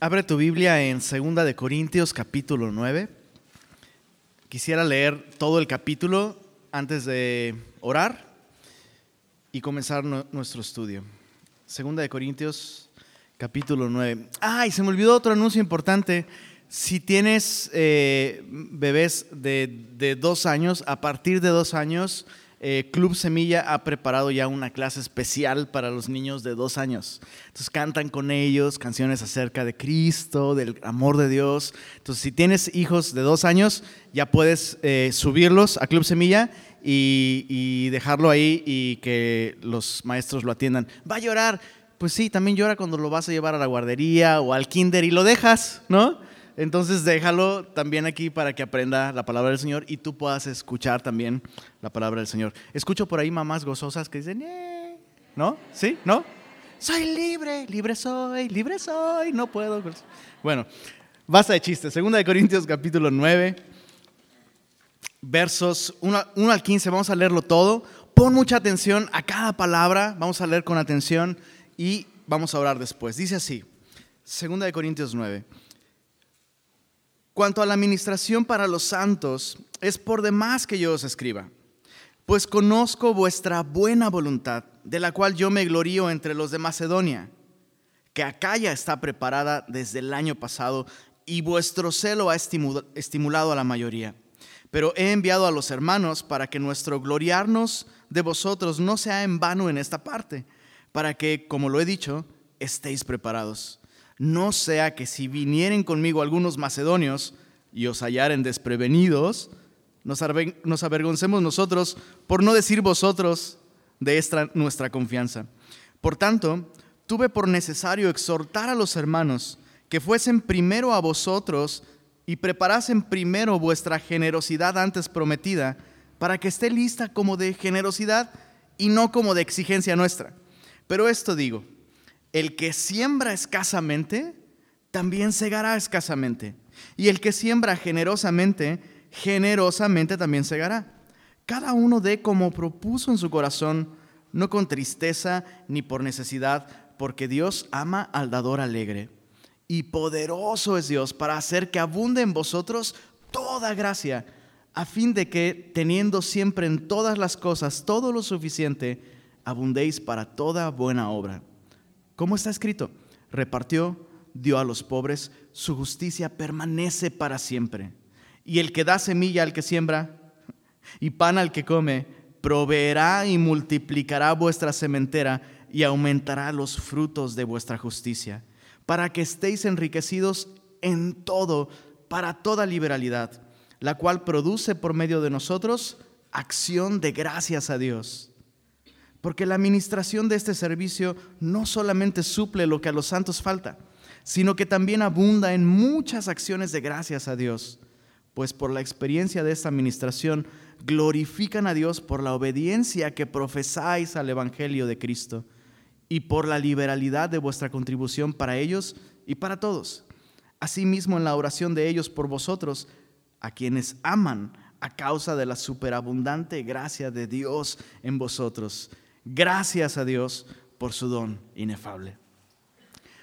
Abre tu Biblia en 2 de Corintios capítulo 9. Quisiera leer todo el capítulo antes de orar y comenzar nuestro estudio. 2 de Corintios capítulo 9. Ay, se me olvidó otro anuncio importante. Si tienes eh, bebés de, de dos años, a partir de dos años, eh, Club Semilla ha preparado ya una clase especial para los niños de dos años. Entonces cantan con ellos canciones acerca de Cristo, del amor de Dios. Entonces si tienes hijos de dos años, ya puedes eh, subirlos a Club Semilla y, y dejarlo ahí y que los maestros lo atiendan. Va a llorar. Pues sí, también llora cuando lo vas a llevar a la guardería o al kinder y lo dejas, ¿no? Entonces déjalo también aquí para que aprenda la palabra del Señor y tú puedas escuchar también la palabra del Señor. Escucho por ahí mamás gozosas que dicen, ¿no? ¿Sí? ¿No? Soy libre, libre soy, libre soy, no puedo. Bueno, basta de chistes. Segunda de Corintios capítulo 9, versos 1, 1 al 15, vamos a leerlo todo. Pon mucha atención a cada palabra, vamos a leer con atención y vamos a orar después. Dice así, Segunda de Corintios 9. Cuanto a la administración para los santos, es por demás que yo os escriba, pues conozco vuestra buena voluntad, de la cual yo me glorío entre los de Macedonia, que Acaya está preparada desde el año pasado y vuestro celo ha estimulado a la mayoría. Pero he enviado a los hermanos para que nuestro gloriarnos de vosotros no sea en vano en esta parte, para que, como lo he dicho, estéis preparados no sea que si vinieren conmigo algunos macedonios y os hallaren desprevenidos, nos, avergoncemos nosotros, por no decir vosotros, de esta nuestra confianza. Por tanto, tuve por necesario exhortar a los hermanos que fuesen primero a vosotros y preparasen primero vuestra generosidad antes prometida, para que esté lista como de generosidad y no como de exigencia nuestra. Pero esto digo, el que siembra escasamente, también segará escasamente. Y el que siembra generosamente, generosamente también segará. Cada uno dé como propuso en su corazón, no con tristeza ni por necesidad, porque Dios ama al dador alegre. Y poderoso es Dios para hacer que abunde en vosotros toda gracia, a fin de que, teniendo siempre en todas las cosas todo lo suficiente, abundéis para toda buena obra. ¿Cómo está escrito? Repartió, dio a los pobres, su justicia permanece para siempre. Y el que da semilla al que siembra y pan al que come, proveerá y multiplicará vuestra sementera y aumentará los frutos de vuestra justicia, para que estéis enriquecidos en todo, para toda liberalidad, la cual produce por medio de nosotros acción de gracias a Dios. Porque la administración de este servicio no solamente suple lo que a los santos falta, sino que también abunda en muchas acciones de gracias a Dios, pues por la experiencia de esta administración glorifican a Dios por la obediencia que profesáis al Evangelio de Cristo y por la liberalidad de vuestra contribución para ellos y para todos. Asimismo en la oración de ellos por vosotros, a quienes aman a causa de la superabundante gracia de Dios en vosotros Gracias a Dios por su don inefable.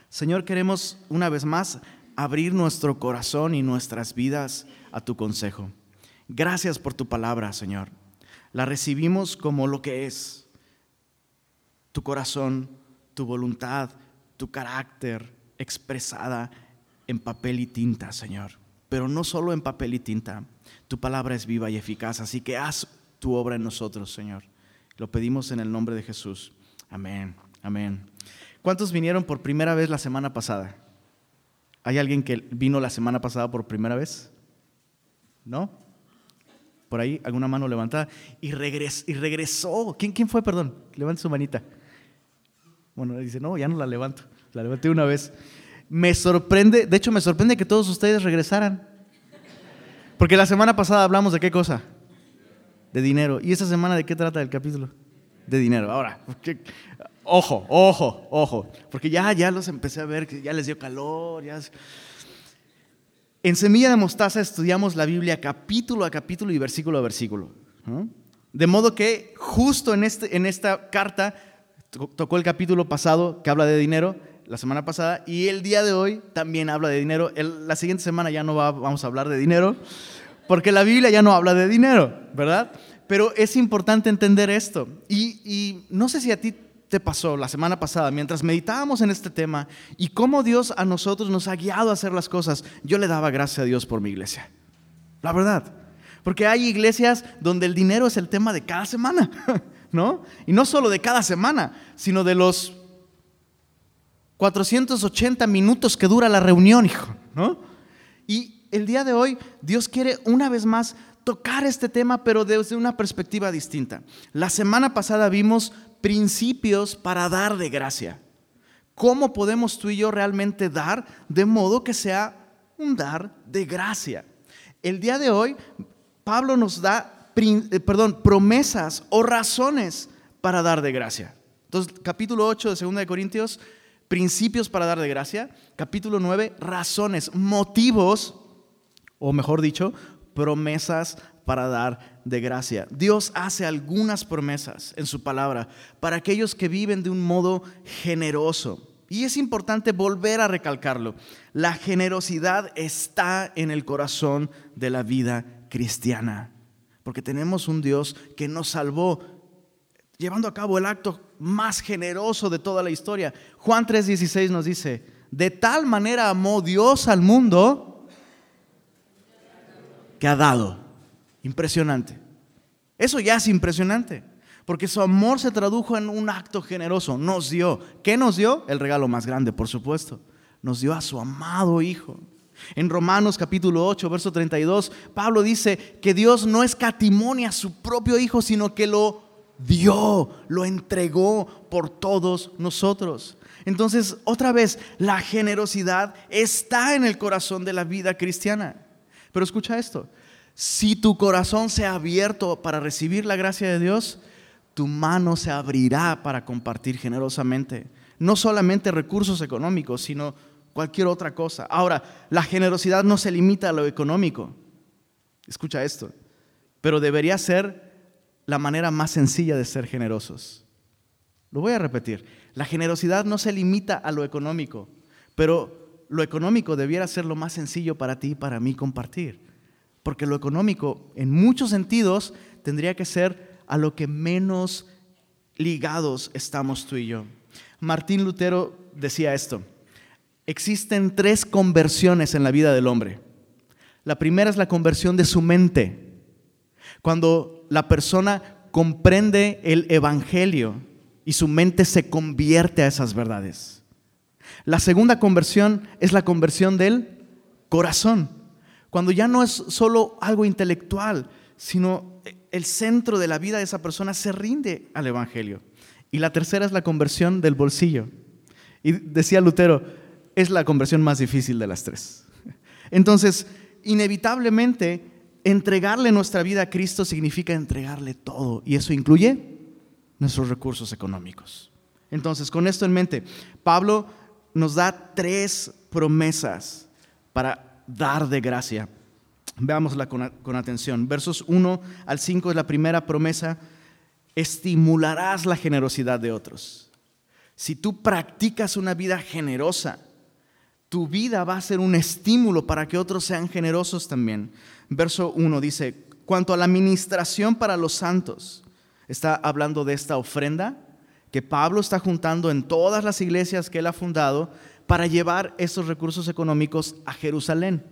Señor, queremos una vez más abrir nuestro corazón y nuestras vidas a tu consejo. Gracias por tu palabra, Señor. La recibimos como lo que es. Tu corazón, tu voluntad, tu carácter expresada en papel y tinta, Señor. Pero no solo en papel y tinta. Tu palabra es viva y eficaz, así que haz tu obra en nosotros, Señor. Lo pedimos en el nombre de Jesús. Amén, amén. ¿Cuántos vinieron por primera vez la semana pasada? ¿Hay alguien que vino la semana pasada por primera vez? ¿No? Por ahí, alguna mano levantada. Y, regresó. ¿Quién, ¿Quién fue, perdón? Levante su manita. Bueno, dice, no, ya no la levanto. La levanté una vez. Me sorprende, de hecho me sorprende que todos ustedes regresaran. Porque la semana pasada hablamos de qué cosa? De dinero. ¿Y esta semana de qué trata el capítulo? De dinero. Ahora, ojo, ojo, ojo, porque ya, ya los empecé a ver, que ya les dio calor. Ya... En Semilla de Mostaza estudiamos la Biblia capítulo a capítulo y versículo a versículo. De modo que justo en, este, en esta carta, tocó el capítulo pasado que habla de dinero, la semana pasada, y el día de hoy también habla de dinero. la siguiente semana ya no vamos a hablar de dinero, porque la Biblia ya no habla de dinero, ¿verdad? Pero es importante entender esto. Y, no sé si a ti te pasó la semana pasada, mientras meditábamos en este tema y cómo Dios a nosotros nos ha guiado a hacer las cosas, yo le daba gracias a Dios por mi iglesia. La verdad. Porque hay iglesias donde el dinero es el tema de cada semana, ¿no? Y no solo de cada semana, sino de los 480 minutos que dura la reunión, hijo, ¿no? Y el día de hoy Dios quiere una vez más tocar este tema, pero desde una perspectiva distinta. La semana pasada vimos principios para dar de gracia. ¿Cómo podemos tú y yo realmente dar de modo que sea un dar de gracia? El día de hoy, Pablo nos da, eh, perdón, promesas o razones para dar de gracia. Entonces, capítulo 8 de 2 de Corintios principios para dar de gracia. Capítulo 9, razones, motivos, o mejor dicho, promesas para dar de gracia. Dios hace algunas promesas en su palabra para aquellos que viven de un modo generoso. Y es importante volver a recalcarlo. La generosidad está en el corazón de la vida cristiana. Porque tenemos un Dios que nos salvó llevando a cabo el acto más generoso de toda la historia. Juan 3:16 nos dice, de tal manera amó Dios al mundo que ha dado. Impresionante. Eso ya es impresionante, porque su amor se tradujo en un acto generoso. Nos dio. ¿Qué nos dio? El regalo más grande, por supuesto. Nos dio a su amado Hijo. En Romanos capítulo 8, verso 32, Pablo dice que Dios no escatimonia a su propio Hijo, sino que lo dio, lo entregó por todos nosotros. Entonces, otra vez, la generosidad está en el corazón de la vida cristiana. Pero escucha esto, si tu corazón se ha abierto para recibir la gracia de Dios, tu mano se abrirá para compartir generosamente. No solamente recursos económicos, sino cualquier otra cosa. Ahora, la generosidad no se limita a lo económico. Escucha esto. Pero debería ser la manera más sencilla de ser generosos. Lo voy a repetir. La generosidad no se limita a lo económico, pero lo económico debiera ser lo más sencillo para ti y para mí compartir. Porque lo económico, en muchos sentidos, tendría que ser a lo que menos ligados estamos tú y yo. Martín Lutero decía esto. Existen tres conversiones en la vida del hombre. La primera es la conversión de su mente. Cuando la persona comprende el Evangelio y su mente se convierte a esas verdades. La segunda conversión es la conversión del corazón, cuando ya no es solo algo intelectual, sino el centro de la vida de esa persona se rinde al Evangelio. Y la tercera es la conversión del bolsillo. Y decía Lutero, es la conversión más difícil de las tres. Entonces, inevitablemente, entregarle nuestra vida a Cristo significa entregarle todo y eso incluye nuestros recursos económicos. Entonces, con esto en mente, Pablo nos da tres promesas para dar de gracia. Veámosla con, atención. Versos 1 al 5 es la primera promesa. Estimularás la generosidad de otros. Si tú practicas una vida generosa, tu vida va a ser un estímulo para que otros sean generosos también. Verso 1 dice, cuanto a la administración para los santos, está hablando de esta ofrenda que Pablo está juntando en todas las iglesias que él ha fundado para llevar esos recursos económicos a Jerusalén.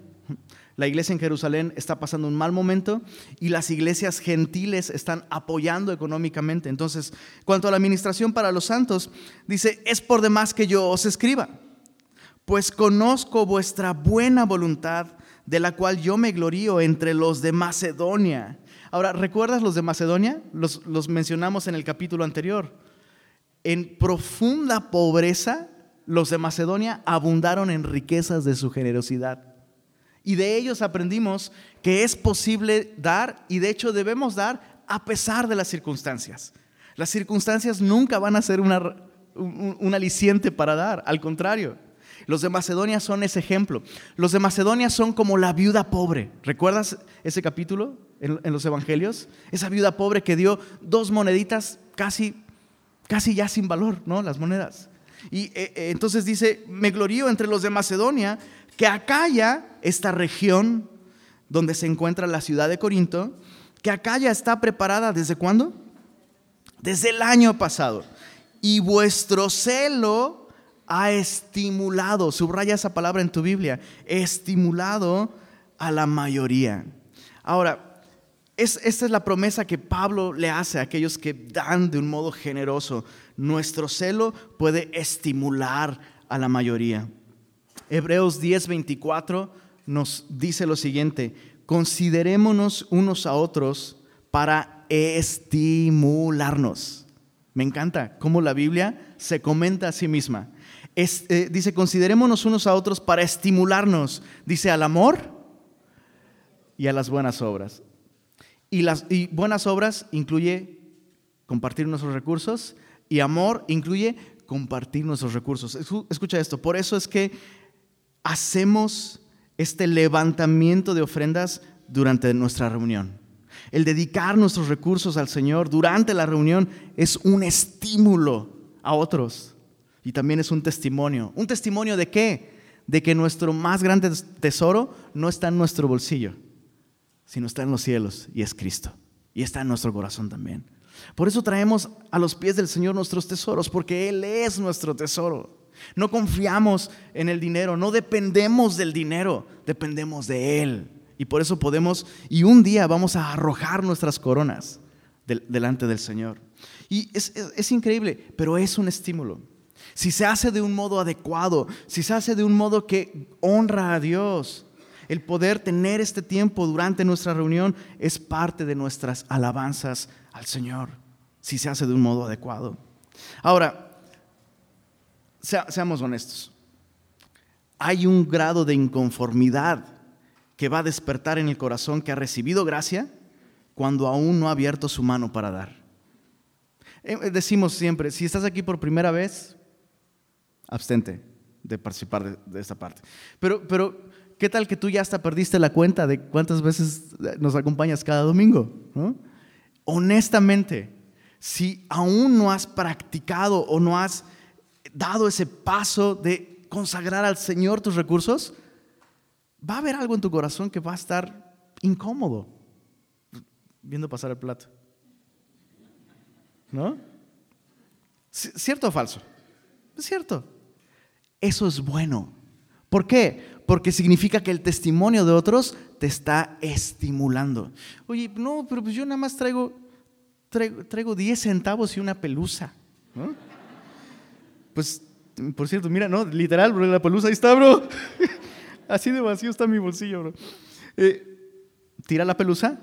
La iglesia en Jerusalén está pasando un mal momento y las iglesias gentiles están apoyando económicamente. Entonces, cuanto a la administración para los santos, dice, es por demás que yo os escriba pues conozco vuestra buena voluntad, de la cual yo me glorío entre los de Macedonia. Ahora, ¿recuerdas los de Macedonia? Los, los mencionamos en el capítulo anterior. En profunda pobreza, los de Macedonia abundaron en riquezas de su generosidad. Y de ellos aprendimos que es posible dar y de hecho debemos dar a pesar de las circunstancias. Las circunstancias nunca van a ser una, un aliciente para dar, al contrario. Los de Macedonia son ese ejemplo. Los de Macedonia son como la viuda pobre. ¿Recuerdas ese capítulo en, los evangelios? Esa viuda pobre que dio dos moneditas casi, casi ya sin valor, ¿no? Las monedas. Y eh, eh, entonces dice, me glorío entre los de Macedonia, que Acaya, esta región donde se encuentra la ciudad de Corinto, que Acaya está preparada desde cuándo? Desde el año pasado. Y vuestro celo ha estimulado, subraya esa palabra en tu Biblia, estimulado a la mayoría. Ahora, es, esta es la promesa que Pablo le hace a aquellos que dan de un modo generoso. Nuestro celo puede estimular a la mayoría. Hebreos 10:24 nos dice lo siguiente, considerémonos unos a otros para estimularnos. Me encanta cómo la Biblia se comenta a sí misma. Eh, dice, considerémonos unos a otros para estimularnos. Dice, al amor y a las buenas obras. Y las y buenas obras incluye compartir nuestros recursos y amor incluye compartir nuestros recursos. Escucha esto, por eso es que hacemos este levantamiento de ofrendas durante nuestra reunión. El dedicar nuestros recursos al Señor durante la reunión es un estímulo a otros y también es un testimonio. ¿Un testimonio de qué? De que nuestro más grande tesoro no está en nuestro bolsillo, sino está en los cielos y es Cristo. Y está en nuestro corazón también. Por eso traemos a los pies del Señor nuestros tesoros, porque Él es nuestro tesoro. No confiamos en el dinero, no dependemos del dinero, dependemos de Él. Y por eso podemos, y un día vamos a arrojar nuestras coronas delante del Señor. Y es, increíble, pero es un estímulo. Si se hace de un modo adecuado, si se hace de un modo que honra a Dios, el poder tener este tiempo durante nuestra reunión es parte de nuestras alabanzas al Señor, si se hace de un modo adecuado. Ahora, seamos honestos. Hay un grado de inconformidad que va a despertar en el corazón que ha recibido gracia cuando aún no ha abierto su mano para dar. Eh, eh, decimos siempre, si estás aquí por primera vez, abstente de participar de, esta parte. Pero, pero, ¿qué tal que tú ya hasta perdiste la cuenta de cuántas veces nos acompañas cada domingo? Honestamente, si aún no has practicado o no has dado ese paso de consagrar al Señor tus recursos, va a haber algo en tu corazón que va a estar incómodo viendo pasar el plato. ¿No? ¿Cierto o falso? Es cierto. Eso es bueno. ¿Por qué? Porque significa que el testimonio de otros te está estimulando. Oye, no, pero pues yo nada más traigo, traigo, 10 centavos y una pelusa. Pues, por cierto, mira, no, literal, bro, la pelusa ahí está, bro. Así de vacío está mi bolsillo, bro. Eh, tira la pelusa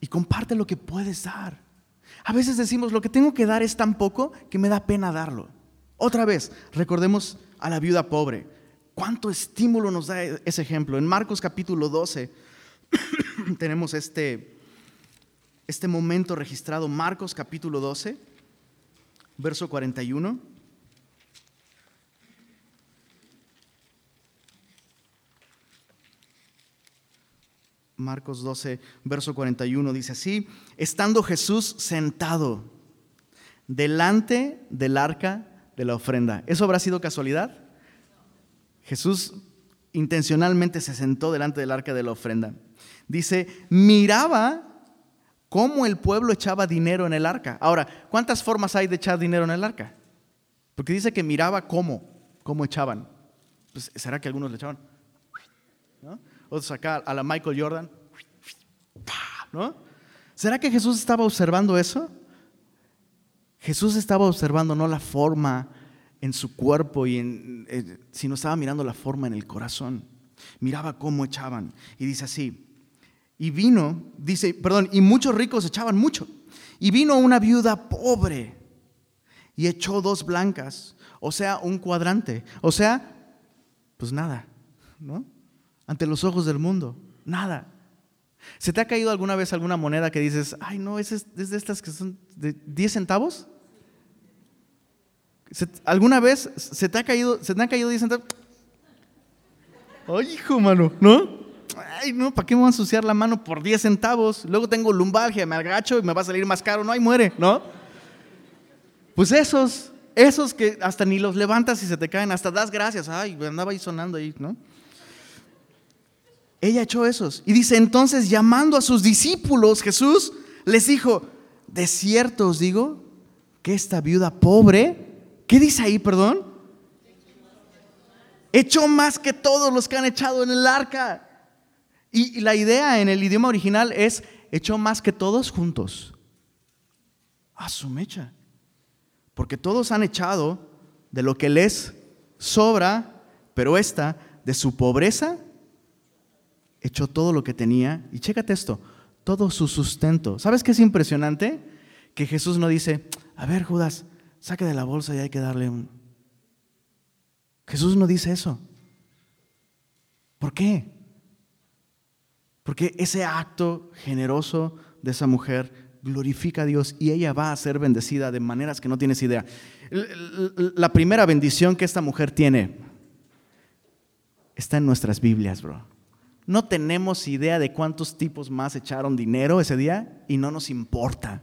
y comparte lo que puedes dar. A veces decimos, lo que tengo que dar es tan poco que me da pena darlo. Otra vez, recordemos a la viuda pobre. ¿Cuánto estímulo nos da ese ejemplo? En Marcos capítulo 12 tenemos este, este momento registrado. Marcos capítulo 12, verso 41. Marcos 12, verso 41 dice así, estando Jesús sentado delante del arca de la ofrenda. ¿Eso habrá sido casualidad? Jesús intencionalmente se sentó delante del arca de la ofrenda. Dice, miraba cómo el pueblo echaba dinero en el arca. Ahora, ¿cuántas formas hay de echar dinero en el arca? Porque dice que miraba cómo, cómo echaban. Pues, ¿Será que algunos le echaban? Otros acá a la Michael Jordan. ¿No? ¿Será que Jesús estaba observando eso? Jesús estaba observando no la forma en su cuerpo, y en, eh, estaba mirando la forma en el corazón. Miraba cómo echaban. Y dice así, y vino, dice, perdón, y muchos ricos echaban mucho. Y vino una viuda pobre y echó dos blancas, o sea, un cuadrante, o sea, pues nada, ¿no? ante los ojos del mundo. Nada. ¿Se te ha caído alguna vez alguna moneda que dices, ay, no, es, de estas que son de 10 centavos? ¿Alguna vez se te, ha caído, se te han caído 10 centavos? Ay, hijo, mano, ¿no? Ay, no, ¿para qué me voy a ensuciar la mano por 10 centavos? Luego tengo lumbalgia, me agacho y me va a salir más caro, no, ahí muere, ¿no? Pues esos, Esos que hasta ni los levantas y se te caen, hasta das gracias. Ay, andaba ahí sonando ahí, ¿no? Ella echó esos. Y dice, entonces llamando a sus discípulos, Jesús les dijo, de cierto os digo que esta viuda pobre, ¿qué dice ahí, perdón? Echó más que todos los que han echado en el arca. Y, la idea en el idioma original es, echó más que todos juntos. A su mecha. Porque todos han echado de lo que les sobra, pero esta, de su pobreza, echó todo lo que tenía. Y chécate esto, todo su sustento. ¿Sabes qué es impresionante? Que Jesús no dice, a ver Judas, saque de la bolsa y hay que darle un... Jesús no dice eso. ¿Por qué? Porque ese acto generoso de esa mujer glorifica a Dios y ella va a ser bendecida de maneras que no tienes idea. La primera bendición que esta mujer tiene está en nuestras Biblias, bro. No tenemos idea de cuántos tipos más echaron dinero ese día y no nos importa.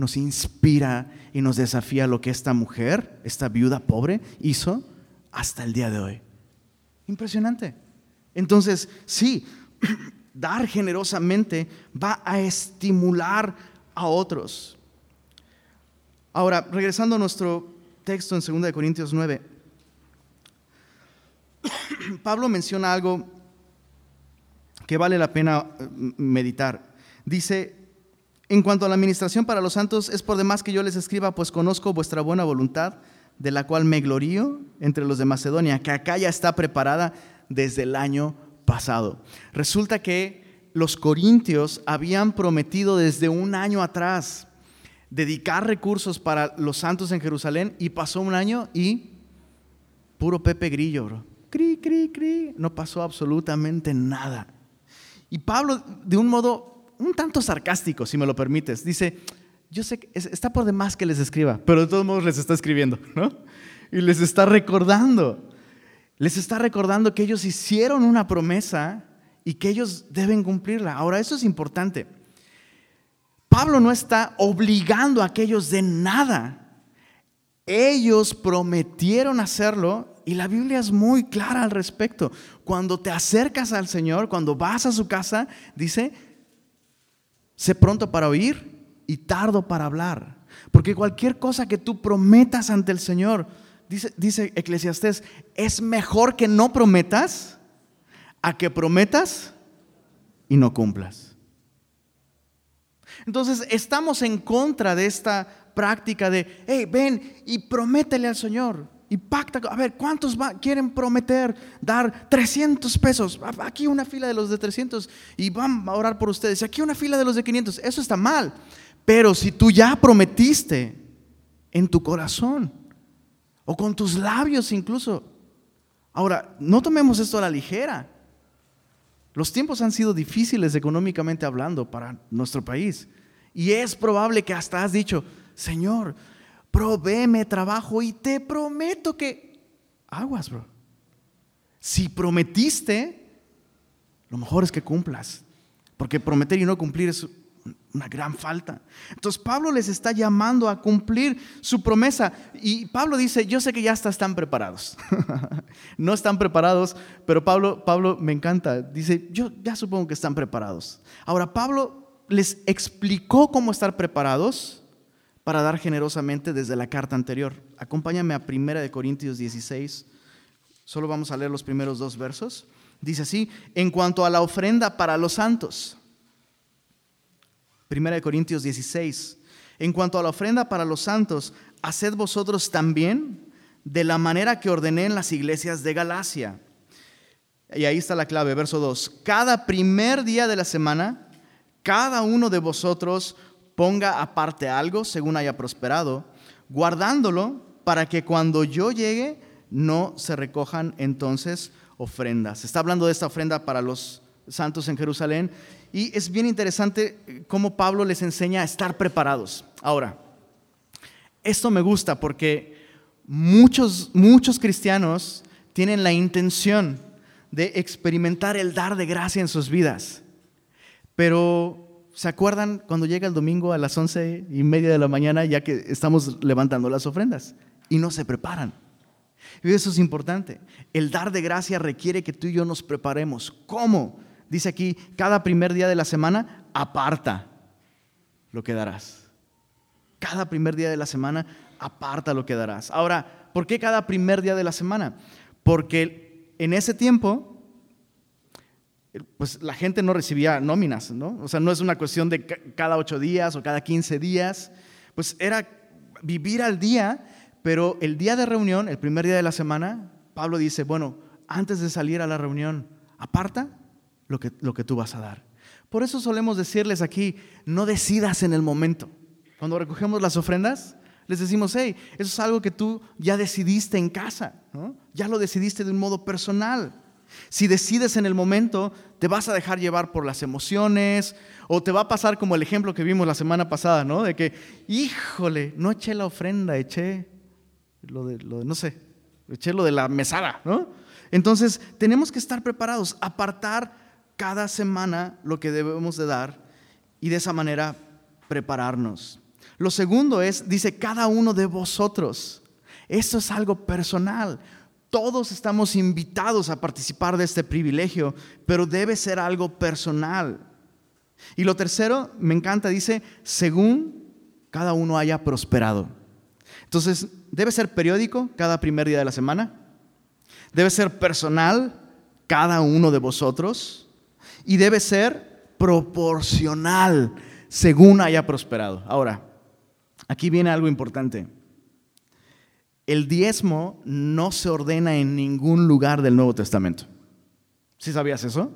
Nos inspira y nos desafía lo que esta mujer, esta viuda pobre, hizo hasta el día de hoy. Impresionante. Entonces, sí, dar generosamente va a estimular a otros. Ahora, regresando a nuestro texto en 2 Corintios 9, Pablo menciona algo que vale la pena eh, meditar. Dice, en cuanto a la administración para los santos, es por demás que yo les escriba, pues conozco vuestra buena voluntad, de la cual me glorío entre los de Macedonia, que acá ya está preparada desde el año pasado. Resulta que los corintios habían prometido desde un año atrás dedicar recursos para los santos en Jerusalén y pasó un año y puro Pepe Grillo, bro. Cri, cri, cri. No pasó absolutamente nada. Y Pablo, de un modo un tanto sarcástico, si me lo permites, dice, yo sé que está por demás que les escriba, pero de todos modos les está escribiendo, ¿no? Y les está recordando, les está recordando que ellos hicieron una promesa y que ellos deben cumplirla. Ahora, eso es importante. Pablo no está obligando a aquellos de nada. Ellos prometieron hacerlo y la Biblia es muy clara al respecto. Cuando te acercas al Señor, cuando vas a su casa, dice, sé pronto para oír y tardo para hablar. Porque cualquier cosa que tú prometas ante el Señor, dice, dice Eclesiastés, es mejor que no prometas a que prometas y no cumplas. Entonces, estamos en contra de esta práctica de, hey, ven y prométele al Señor y pacta, a ver, ¿cuántos quieren prometer dar 300 pesos? Aquí una fila de los de 300 y van a orar por ustedes. Aquí una fila de los de 500. Eso está mal. Pero si tú ya prometiste en tu corazón o con tus labios incluso. Ahora, no tomemos esto a la ligera. Los tiempos han sido difíciles económicamente hablando para nuestro país. Y es probable que hasta has dicho, Señor, provéeme trabajo y te prometo que aguas, bro. Si prometiste, lo mejor es que cumplas, porque prometer y no cumplir es una gran falta. Entonces Pablo les está llamando a cumplir su promesa y Pablo dice, yo sé que ya están preparados. no están preparados, pero Pablo, Pablo me encanta, dice, yo ya supongo que están preparados. Ahora Pablo les explicó cómo estar preparados para dar generosamente desde la carta anterior. Acompáñame a 1 Corintios 16, solo vamos a leer los primeros dos versos. Dice así, en cuanto a la ofrenda para los santos, 1 Corintios 16, en cuanto a la ofrenda para los santos, haced vosotros también de la manera que ordené en las iglesias de Galacia. Y ahí está la clave, verso 2. Cada primer día de la semana, cada uno de vosotros ponga aparte algo según haya prosperado, guardándolo para que cuando yo llegue no se recojan entonces ofrendas. Está hablando de esta ofrenda para los santos en Jerusalén y es bien interesante cómo Pablo les enseña a estar preparados. Ahora, esto me gusta porque muchos, muchos cristianos tienen la intención de experimentar el dar de gracia en sus vidas, pero ¿Se acuerdan cuando llega el domingo a las once y media de la mañana ya que estamos levantando las ofrendas? y no se preparan. Y eso es importante. El dar de gracia requiere que tú y yo nos preparemos. ¿Cómo? Dice aquí, cada primer día de la semana, aparta lo que darás. Cada primer día de la semana, aparta lo que darás. Ahora, ¿por qué cada primer día de la semana? Porque en ese tiempo, pues la gente no recibía nóminas, ¿no? O sea, no es una cuestión de cada ocho días o cada quince días, pues era vivir al día, pero el día de reunión, el primer día de la semana, Pablo dice, bueno, antes de salir a la reunión, aparta lo que, lo que tú vas a dar. Por eso solemos decirles aquí, no decidas en el momento. Cuando recogemos las ofrendas, les decimos, hey, eso es algo que tú ya decidiste en casa, ¿no? ya lo decidiste de un modo personal. Si decides en el momento, te vas a dejar llevar por las emociones o te va a pasar como el ejemplo que vimos la semana pasada, ¿no? De que, híjole, no eché la ofrenda, eché lo de, lo no sé, eché lo de la mesada, ¿no? Entonces, tenemos que estar preparados, apartar cada semana lo que debemos de dar y de esa manera prepararnos. Lo segundo es, dice, cada uno de vosotros. Esto es algo personal. Todos estamos invitados a participar de este privilegio, pero debe ser algo personal. Y lo tercero, me encanta, dice, según cada uno haya prosperado. Entonces, debe ser periódico cada primer día de la semana. Debe ser personal cada uno de vosotros y debe ser proporcional según haya prosperado. Ahora, aquí viene algo importante. El diezmo no se ordena en ningún lugar del Nuevo Testamento. ¿Sí sabías eso?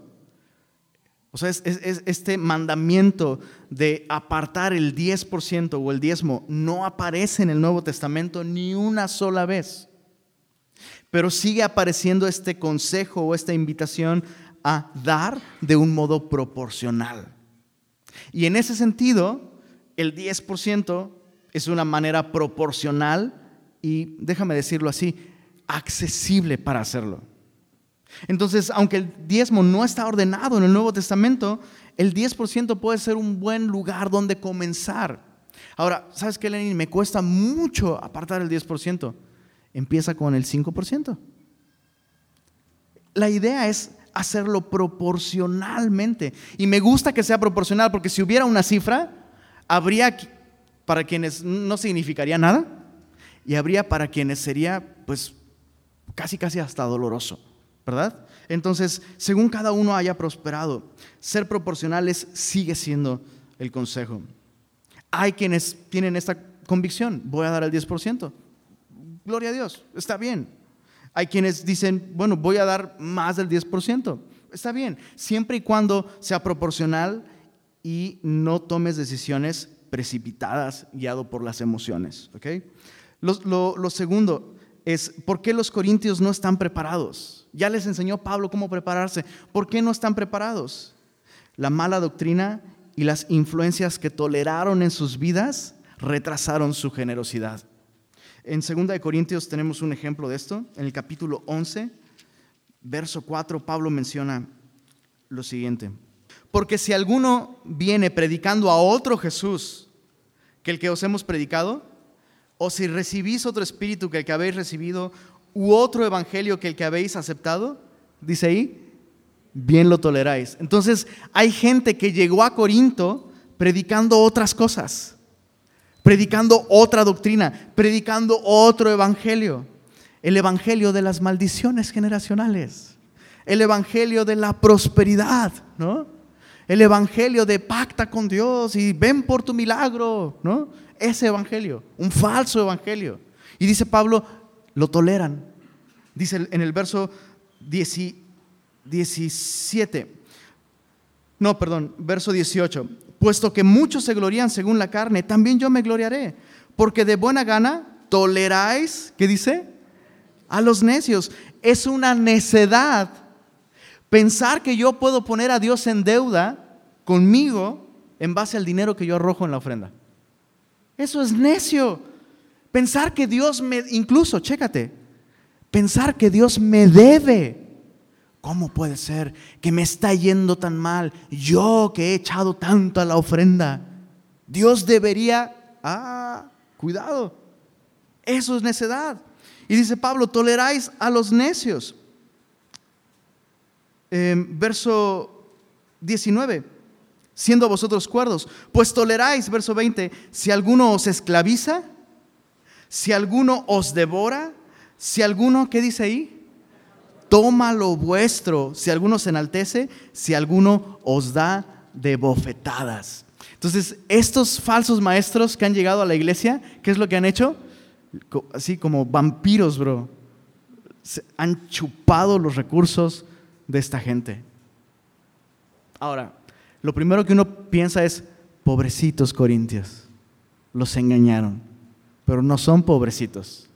O sea, es, este mandamiento de apartar el 10% o el diezmo no aparece en el Nuevo Testamento ni una sola vez. Pero sigue apareciendo este consejo o esta invitación a dar de un modo proporcional. Y en ese sentido, el 10% es una manera proporcional y, déjame decirlo así, accesible para hacerlo. Entonces, aunque el diezmo no está ordenado en el Nuevo Testamento, el 10% puede ser un buen lugar donde comenzar. Ahora, ¿sabes qué, Lenin? Me cuesta mucho apartar el 10%. Empieza con el 5%. La idea es hacerlo proporcionalmente. Y me gusta que sea proporcional porque si hubiera una cifra, habría para quienes no significaría nada y habría para quienes sería pues casi casi hasta doloroso, ¿verdad? Entonces, según cada uno haya prosperado, ser proporcionales sigue siendo el consejo. Hay quienes tienen esta convicción, voy a dar el 10%. Gloria a Dios, está bien. Hay quienes dicen, bueno, voy a dar más del 10%. Está bien, siempre y cuando sea proporcional y no tomes decisiones precipitadas guiado por las emociones. Lo, segundo es, ¿por qué los corintios no están preparados? Ya les enseñó Pablo cómo prepararse. ¿Por qué no están preparados? La mala doctrina y las influencias que toleraron en sus vidas retrasaron su generosidad. En 2 Corintios tenemos un ejemplo de esto. En el capítulo 11, verso 4, Pablo menciona lo siguiente. Porque si alguno viene predicando a otro Jesús que el que os hemos predicado, o si recibís otro espíritu que el que habéis recibido, u otro evangelio que el que habéis aceptado, dice ahí, bien lo toleráis. Entonces hay gente que llegó a Corinto predicando otras cosas predicando otra doctrina, predicando otro evangelio, el evangelio de las maldiciones generacionales, el evangelio de la prosperidad, ¿no? El evangelio de pacta con Dios y ven por tu milagro, ¿no? Ese evangelio, un falso evangelio. Y dice Pablo, lo toleran. Dice en el verso 17, no, perdón, verso 18 puesto que muchos se glorían según la carne, también yo me gloriaré, porque de buena gana toleráis, ¿qué dice? A los necios. Es una necedad pensar que yo puedo poner a Dios en deuda conmigo en base al dinero que yo arrojo en la ofrenda. Eso es necio. Pensar que Dios me, incluso, chécate, pensar que Dios me debe ¿Cómo puede ser que me está yendo tan mal? Yo que he echado tanto a la ofrenda. Dios debería... Ah, cuidado. Eso es necedad. Y dice Pablo, toleráis a los necios. Em, verso 19, siendo vosotros cuerdos, pues toleráis, verso 20, si alguno os esclaviza, si alguno os devora, si alguno, ¿qué dice ahí? Toma lo vuestro, si alguno se enaltece, si alguno os da de bofetadas. Entonces, estos falsos maestros que han llegado a la iglesia, ¿qué es lo que han hecho? Así como vampiros, bro. han chupado los recursos de esta gente. Ahora, lo primero que uno piensa es, pobrecitos corintios, los engañaron, pero no son pobrecitos.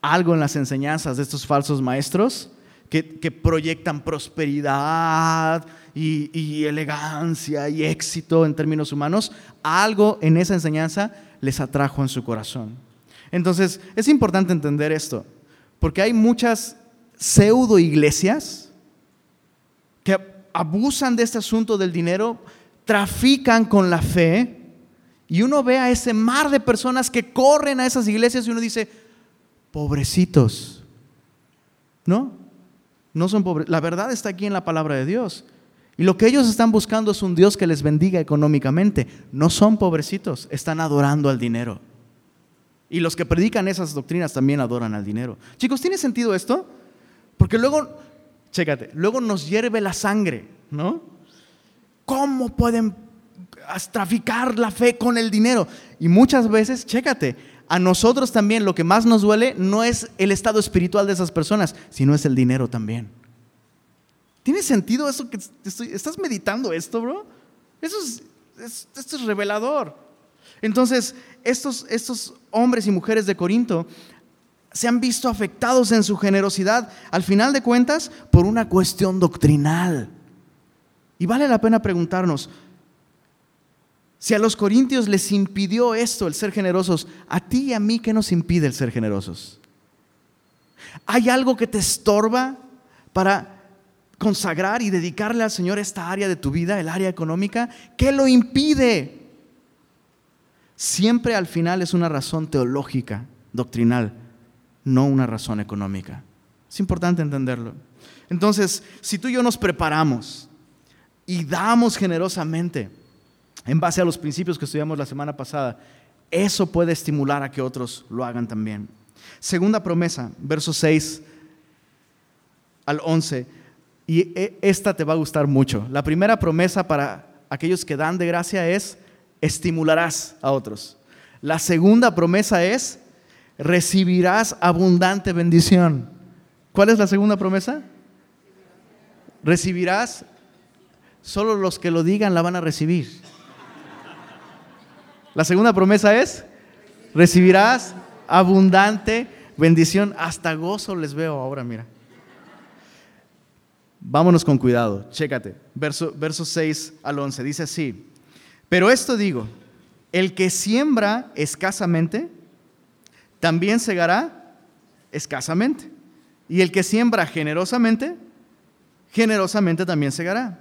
Algo en las enseñanzas de estos falsos maestros que, proyectan prosperidad y, y elegancia y éxito en términos humanos, algo en esa enseñanza les atrajo en su corazón. Entonces, es importante entender esto, porque hay muchas pseudo iglesias que abusan de este asunto del dinero, trafican con la fe, y uno ve a ese mar de personas que corren a esas iglesias y uno dice, pobrecitos. ¿No? No son pobres. La verdad está aquí en la palabra de Dios. Y lo que ellos están buscando es un Dios que les bendiga económicamente. No son pobrecitos, están adorando al dinero. Y los que predican esas doctrinas también adoran al dinero. Chicos, ¿tiene sentido esto? Porque luego chécate, luego nos hierve la sangre, ¿no? ¿Cómo pueden traficar la fe con el dinero? Y muchas veces, chécate, a nosotros también lo que más nos duele no es el estado espiritual de esas personas, sino es el dinero también. ¿Tiene sentido eso que estás meditando esto, bro? Eso es, esto es revelador. Entonces, estos, estos hombres y mujeres de Corinto se han visto afectados en su generosidad, al final de cuentas, por una cuestión doctrinal. Y vale la pena preguntarnos, si a los corintios les impidió esto, el ser generosos, a ti y a mí, ¿qué nos impide el ser generosos? ¿Hay algo que te estorba para consagrar y dedicarle al Señor esta área de tu vida, el área económica? ¿Qué lo impide? Siempre al final es una razón teológica, doctrinal no una razón económica. Es importante entenderlo. Entonces, si tú y yo nos preparamos y damos generosamente en base a los principios que estudiamos la semana pasada, eso puede estimular a que otros lo hagan también. Segunda promesa, versos 6 al 11. Y e, esta te va a gustar mucho. La primera promesa para aquellos que dan de gracia es estimularás a otros. La segunda promesa es recibirás abundante bendición. ¿Cuál es la segunda promesa? Recibirás, solo los que lo digan la van a recibir. La segunda promesa es, recibirás abundante bendición, hasta gozo les veo ahora, mira. Vámonos con cuidado, chécate, verso, verso 6 al 11, dice así, pero esto digo, el que siembra escasamente, también segará escasamente. Y el que siembra generosamente, generosamente también segará.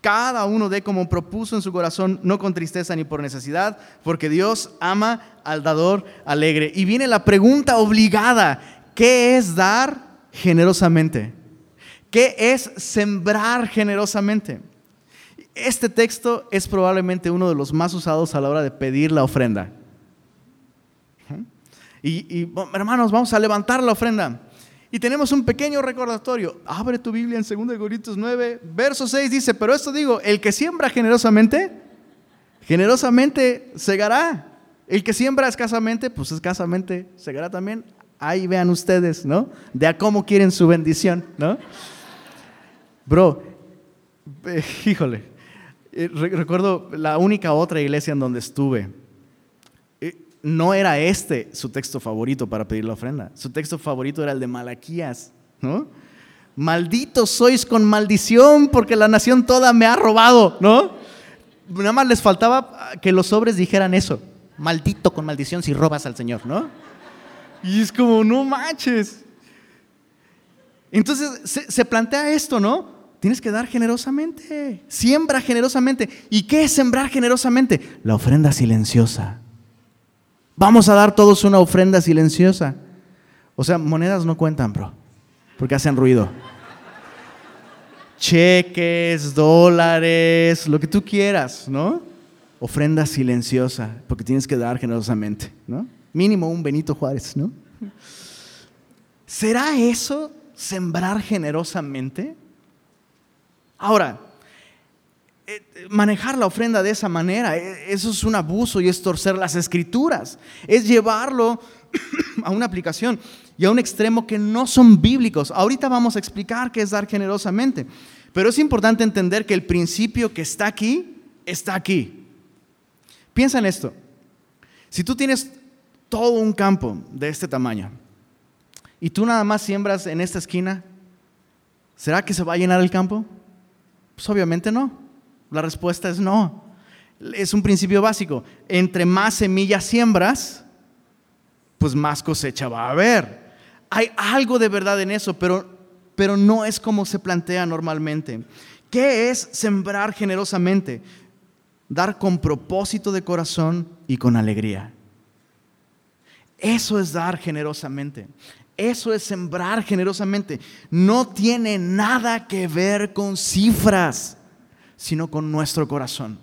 Cada uno dé como propuso en su corazón, no con tristeza ni por necesidad, porque Dios ama al dador alegre. Y viene la pregunta obligada, ¿qué es dar generosamente? ¿Qué es sembrar generosamente? Este texto es probablemente uno de los más usados a la hora de pedir la ofrenda. Y, hermanos, vamos a levantar la ofrenda. Y tenemos un pequeño recordatorio. Abre tu Biblia en 2 Corintios 9, verso 6 dice, pero esto digo, el que siembra generosamente, generosamente segará. El que siembra escasamente, pues escasamente segará también. Ahí vean ustedes, ¿no? De a cómo quieren su bendición, ¿no? Bro, eh, híjole, eh, recuerdo la única otra iglesia en donde estuve no era este su texto favorito para pedir la ofrenda. Su texto favorito era el de Malaquías, ¿no? Malditos sois con maldición porque la nación toda me ha robado, ¿no? Nada más les faltaba que los sobres dijeran eso. Maldito con maldición si robas al Señor, ¿no? Y es como, no manches. Entonces se, se plantea esto, ¿no? Tienes que dar generosamente. Siembra generosamente. ¿Y qué es sembrar generosamente? La ofrenda silenciosa Vamos a dar todos una ofrenda silenciosa. O sea, monedas no cuentan, bro, porque hacen ruido. Cheques, dólares, lo que tú quieras, ¿no? Ofrenda silenciosa, porque tienes que dar generosamente, ¿no? Mínimo un Benito Juárez, ¿no? ¿Será eso sembrar generosamente? Ahora, manejar la ofrenda de esa manera, eh, eso es un abuso y es torcer las escrituras, es llevarlo a una aplicación y a un extremo que no son bíblicos. Ahorita vamos a explicar qué es dar generosamente, pero es importante entender que el principio que está aquí, está aquí. Piensa en esto. Si tú tienes todo un campo de este tamaño y tú nada más siembras en esta esquina, ¿será que se va a llenar el campo? Pues obviamente no. La respuesta es no. Es un principio básico. Entre más semillas siembras, pues más cosecha va a haber. Hay algo de verdad en eso, pero, pero no es como se plantea normalmente. ¿Qué es sembrar generosamente? Dar con propósito de corazón y con alegría. Eso es dar generosamente. Eso es sembrar generosamente. No tiene nada que ver con cifras, sino con nuestro corazón.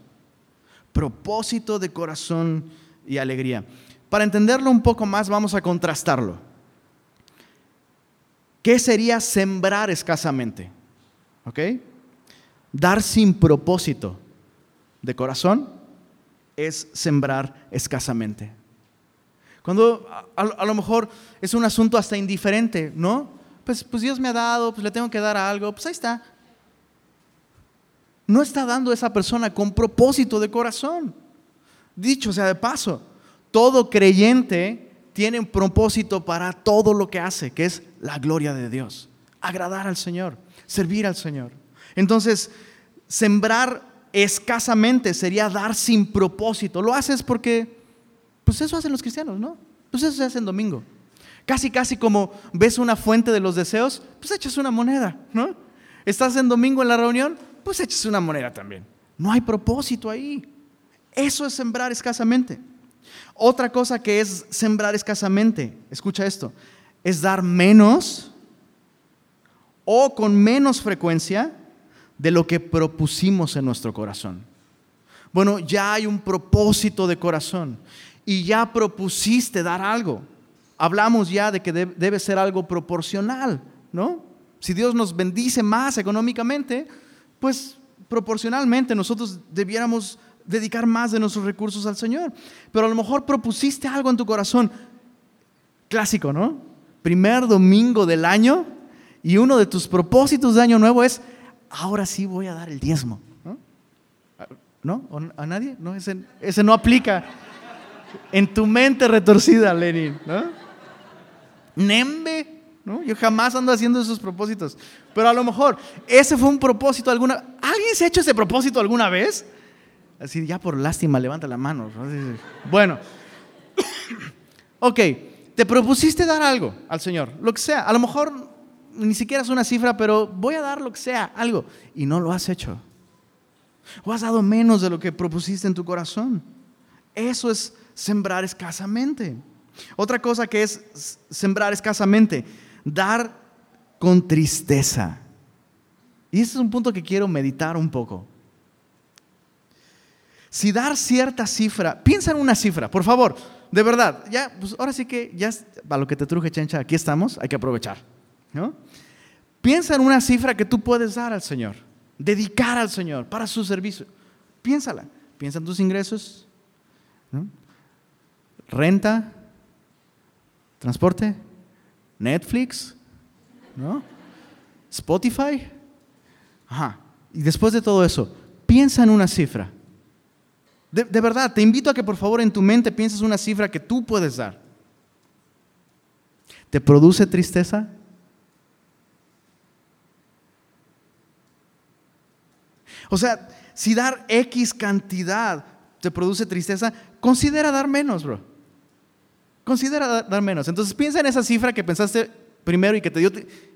Propósito de corazón y alegría. Para entenderlo un poco más, vamos a contrastarlo. ¿Qué sería sembrar escasamente? ¿Ok? Dar sin propósito de corazón es sembrar escasamente. Cuando a, lo mejor es un asunto hasta indiferente, ¿no? Pues, pues Dios me ha dado, pues le tengo que dar algo, pues ahí está. No está dando esa persona con propósito de corazón. Dicho sea de paso, todo creyente tiene un propósito para todo lo que hace, que es la gloria de Dios, agradar al Señor, servir al Señor. Entonces, sembrar escasamente sería dar sin propósito. Lo haces porque, pues eso hacen los cristianos, ¿no? Pues eso se hace en domingo. Casi, casi como ves una fuente de los deseos, pues echas una moneda, ¿no? Estás en domingo en la reunión, pues echas una moneda también. No hay propósito ahí. Eso es sembrar escasamente. Otra cosa que es sembrar escasamente, escucha esto, es dar menos o con menos frecuencia de lo que propusimos en nuestro corazón. Bueno, ya hay un propósito de corazón y ya propusiste dar algo. Hablamos ya de que debe ser algo proporcional, ¿no? Si Dios nos bendice más económicamente, pues proporcionalmente nosotros debiéramos dedicar más de nuestros recursos al Señor. Pero a lo mejor propusiste algo en tu corazón. Clásico, ¿no? Primer domingo del año y uno de tus propósitos de año nuevo es, ahora sí voy a dar el diezmo. ¿No? ¿A nadie? No, ese, ese no aplica. En tu mente retorcida, Lenin. ¿no? Nembe. ¿No? Yo jamás ando haciendo esos propósitos. Pero a lo mejor ese fue un propósito alguna. ¿Alguien se ha hecho ese propósito alguna vez? Así, ya por lástima, levanta la mano. Bueno, ok, te propusiste dar algo al Señor, lo que sea. A lo mejor ni siquiera es una cifra, pero voy a dar lo que sea, algo. Y no lo has hecho. O has dado menos de lo que propusiste en tu corazón. Eso es sembrar escasamente. Otra cosa que es sembrar escasamente, dar con tristeza. Y ese es un punto que quiero meditar un poco. Si dar cierta cifra, piensa en una cifra, por favor, de verdad, ya, pues ahora sí que ya, a lo que te truje, chencha, aquí estamos, hay que aprovechar. ¿no? Piensa en una cifra que tú puedes dar al Señor, dedicar al Señor para su servicio. Piénsala, piensa en tus ingresos, renta, transporte, Netflix, ¿no? Spotify. Ajá. Y después de todo eso, piensa en una cifra. De, verdad, te invito a que por favor en tu mente pienses una cifra que tú puedes dar. ¿Te produce tristeza? O sea, si dar X cantidad te produce tristeza, considera dar menos, bro. Considera dar menos. Entonces piensa en esa cifra que pensaste primero y que te dio...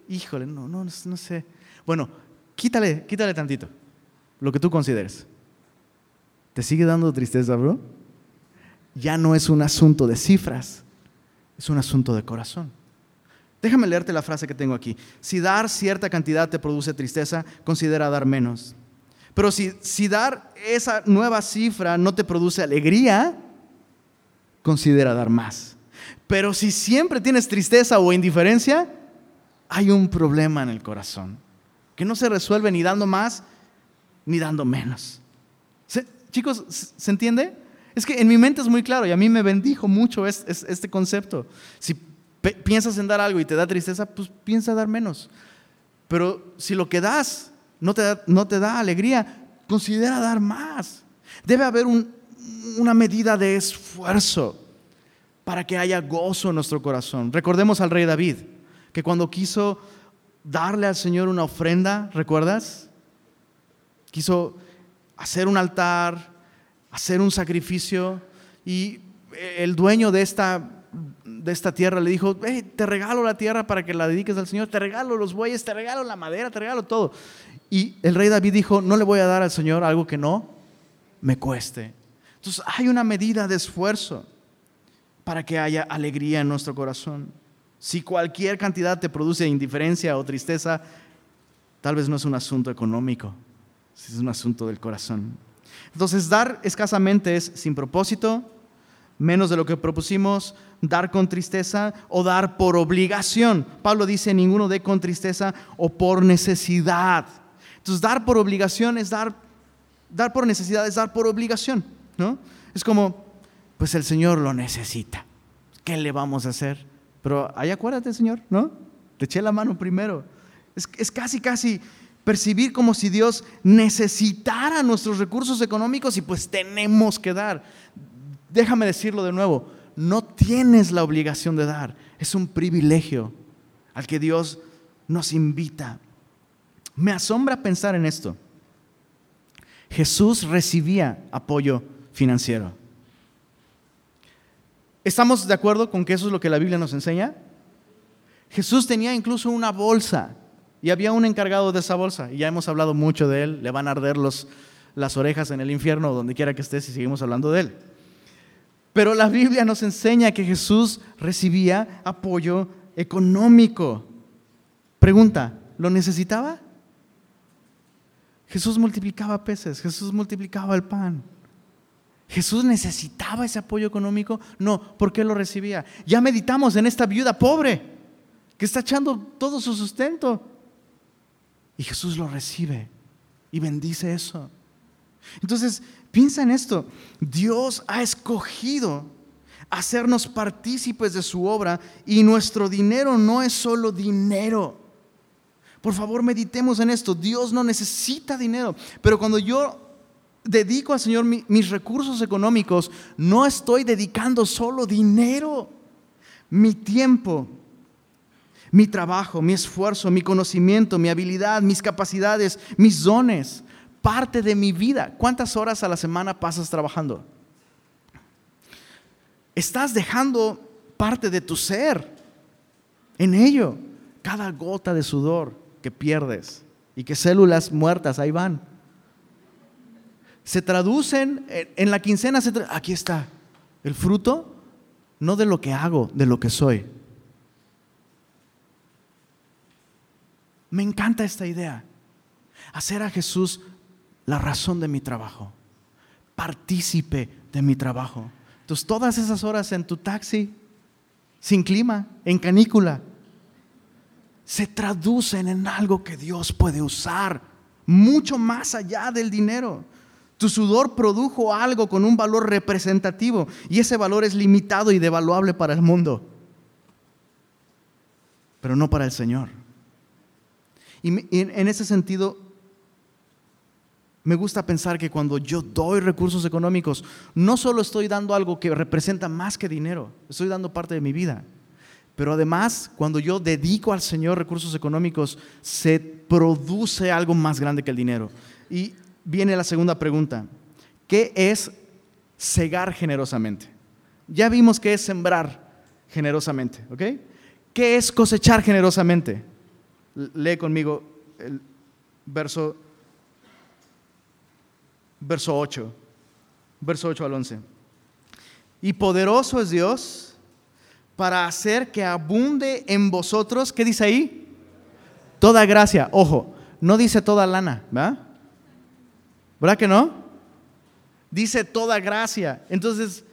Híjole, no, no, no sé. Bueno, quítale, quítale tantito lo que tú consideres. ¿Te sigue dando tristeza, bro? ya no es un asunto de cifras, es un asunto de corazón. Déjame leerte la frase que tengo aquí. Si dar cierta cantidad te produce tristeza, considera dar menos. Pero si, si dar esa nueva cifra no te produce alegría, considera dar más. Pero si siempre tienes tristeza o indiferencia, hay un problema en el corazón que no se resuelve ni dando más ni dando menos. chicos, ¿se entiende? Es que en mi mente es muy claro y a mí me bendijo mucho este, concepto. Si piensas en dar algo y te da tristeza, pues piensa dar menos. Pero si lo que das no te da alegría, considera dar más. Debe haber una medida de esfuerzo para que haya gozo en nuestro corazón. Recordemos al rey David, que cuando quiso darle al Señor una ofrenda, ¿recuerdas? Quiso hacer un altar, hacer un sacrificio y el dueño de esta, de esta tierra le dijo, te regalo la tierra para que la dediques al Señor, te regalo los bueyes, te regalo la madera, te regalo todo. Y el rey David dijo, no le voy a dar al Señor algo que no me cueste. Entonces hay una medida de esfuerzo para que haya alegría en nuestro corazón. Si cualquier cantidad te produce indiferencia o tristeza, tal vez no es un asunto económico, es un asunto del corazón. Entonces, dar escasamente es sin propósito, menos de lo que propusimos, dar con tristeza o dar por obligación. Pablo dice, ninguno dé con tristeza o por necesidad. Entonces, dar por obligación es dar, dar por necesidad, es dar por obligación, ¿no? Es como, pues el Señor lo necesita. ¿Qué le vamos a hacer? Pero ahí acuérdate, Señor, ¿no? Te eché la mano primero. Es, es casi, casi percibir como si Dios necesitara nuestros recursos económicos y pues tenemos que dar. Déjame decirlo de nuevo, no tienes la obligación de dar, es un privilegio al que Dios nos invita. Me asombra pensar en esto. Jesús recibía apoyo financiero. ¿Estamos de acuerdo con que eso es lo que la Biblia nos enseña? Jesús tenía incluso una bolsa y había un encargado de esa bolsa y ya hemos hablado mucho de él, le van a arder los, las orejas en el infierno o donde quiera que esté si seguimos hablando de él. Pero la Biblia nos enseña que Jesús recibía apoyo económico. Pregunta, ¿lo necesitaba? Jesús multiplicaba peces, Jesús multiplicaba el pan. ¿Jesús necesitaba ese apoyo económico? No, ¿por qué lo recibía? Ya meditamos en esta viuda pobre que está echando todo su sustento. Y Jesús lo recibe y bendice eso. Entonces, piensa en esto. Dios ha escogido hacernos partícipes de su obra y nuestro dinero no es solo dinero. Por favor, meditemos en esto. Dios no necesita dinero, pero cuando yo dedico al Señor mis recursos económicos, no estoy dedicando solo dinero, mi tiempo, mi trabajo, mi esfuerzo, mi conocimiento, mi habilidad, mis capacidades, mis dones, parte de mi vida. ¿Cuántas horas a la semana pasas trabajando? Estás dejando parte de tu ser en ello. Cada gota de sudor que pierdes y que células muertas ahí van se traducen en la quincena, aquí está, el fruto, no de lo que hago, de lo que soy. Me encanta esta idea, hacer a Jesús la razón de mi trabajo, partícipe de mi trabajo. Entonces, todas esas horas en tu taxi, sin clima, en canícula, se traducen en algo que Dios puede usar mucho más allá del dinero. Tu sudor produjo algo con un valor representativo y ese valor es limitado y devaluable para el mundo, pero no para el Señor. Y en ese sentido, me gusta pensar que cuando yo doy recursos económicos, no solo estoy dando algo que representa más que dinero, estoy dando parte de mi vida. Pero además, cuando yo dedico al Señor recursos económicos, se produce algo más grande que el dinero. Y viene la segunda pregunta. ¿Qué es cegar generosamente? Ya vimos qué es sembrar generosamente, ¿ok? ¿Qué es cosechar generosamente? Lee conmigo el verso, verso 8, verso 8 al 11. Y poderoso es Dios para hacer que abunde en vosotros, ¿qué dice ahí? Toda gracia. Ojo, no dice toda lana, ¿verdad? ¿Verdad que no? Dice toda gracia. Entonces,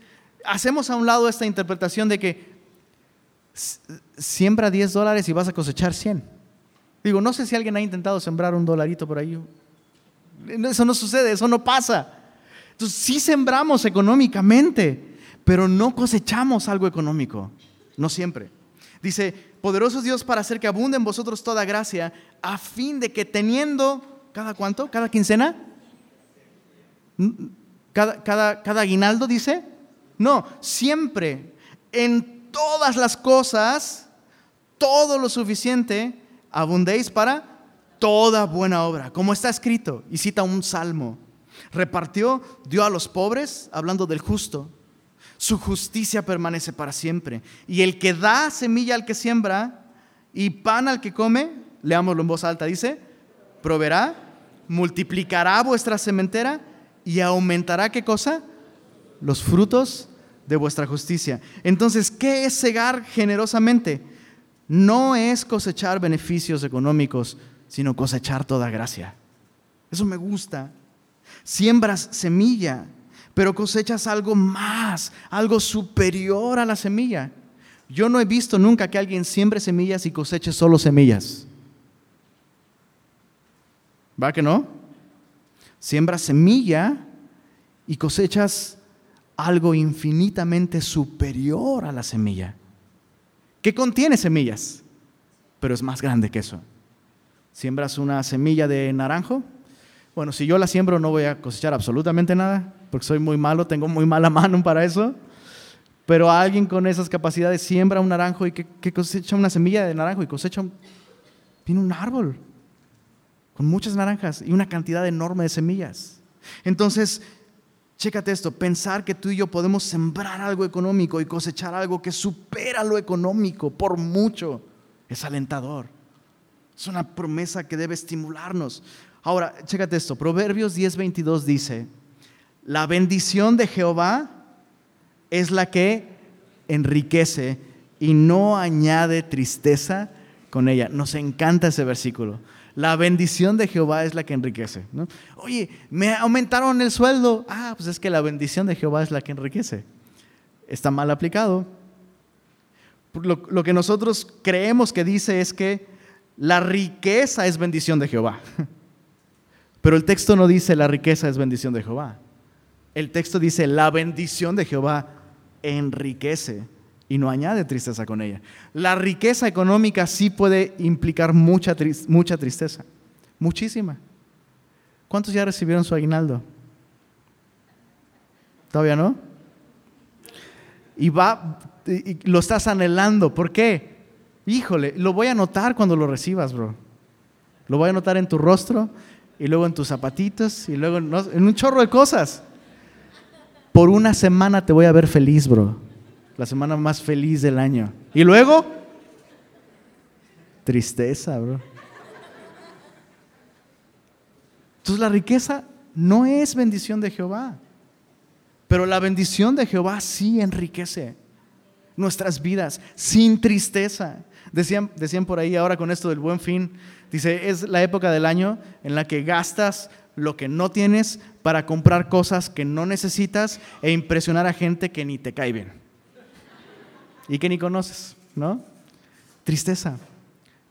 hacemos a un lado esta interpretación de que siembra 10 dólares y vas a cosechar 100. Digo, no sé si alguien ha intentado sembrar un dolarito por ahí. Eso no sucede, eso no pasa. Entonces, sí sembramos económicamente, pero no cosechamos algo económico. No siempre. Dice, poderoso Dios para hacer que abunde en vosotros toda gracia, a fin de que teniendo, ¿cada cuánto? ¿Cada quincena? ¿Cada, aguinaldo dice? No, siempre, en todas las cosas, todo lo suficiente, abundéis para toda buena obra, como está escrito, y cita un salmo. Repartió, dio a los pobres, hablando del justo. Su justicia permanece para siempre. Y el que da semilla al que siembra y pan al que come, leámoslo en voz alta, dice, proveerá, multiplicará vuestra sementera y aumentará qué cosa? Los frutos de vuestra justicia. Entonces, ¿qué es cegar generosamente? No es cosechar beneficios económicos, sino cosechar toda gracia. Eso me gusta. Siembras semilla, pero cosechas algo más, algo superior a la semilla. Yo no he visto nunca que alguien siembre semillas y coseche solo semillas. ¿Va que no? Siembras semilla y cosechas algo infinitamente superior a la semilla, que contiene semillas, pero es más grande que eso. Siembras una semilla de naranjo. Bueno, si yo la siembro no voy a cosechar absolutamente nada, porque soy muy malo, tengo muy mala mano para eso. Pero alguien con esas capacidades siembra un naranjo y que, cosecha una semilla de naranjo y cosecha un, tiene un árbol con muchas naranjas y una cantidad enorme de semillas. Entonces, Chécate esto, pensar que tú y yo podemos sembrar algo económico y cosechar algo que supera lo económico por mucho, es alentador. Es una promesa que debe estimularnos. Ahora, chécate esto, Proverbios 10:22 dice, la bendición de Jehová es la que enriquece y no añade tristeza con ella. Nos encanta ese versículo. La bendición de Jehová es la que enriquece. Oye, me aumentaron el sueldo. Ah, pues es que la bendición de Jehová es la que enriquece. Está mal aplicado. Lo, lo que nosotros creemos que dice es que la riqueza es bendición de Jehová. Pero el texto no dice la riqueza es bendición de Jehová. El texto dice la bendición de Jehová enriquece y no añade tristeza con ella. La riqueza económica sí puede implicar mucha, mucha tristeza, muchísima. ¿Cuántos ya recibieron su aguinaldo? ¿Todavía no? Y va, y lo estás anhelando. ¿Por qué? Híjole, lo voy a notar cuando lo recibas, bro. Lo voy a notar en tu rostro y luego en tus zapatitos y luego en un chorro de cosas. Por una semana te voy a ver feliz, bro la semana más feliz del año. Y luego, tristeza, bro. Entonces la riqueza no es bendición de Jehová, pero la bendición de Jehová sí enriquece nuestras vidas sin tristeza. Decían, decían por ahí ahora con esto del buen fin, dice, es la época del año en la que gastas lo que no tienes para comprar cosas que no necesitas e impresionar a gente que ni te cae bien y que ni conoces, ¿no? Tristeza.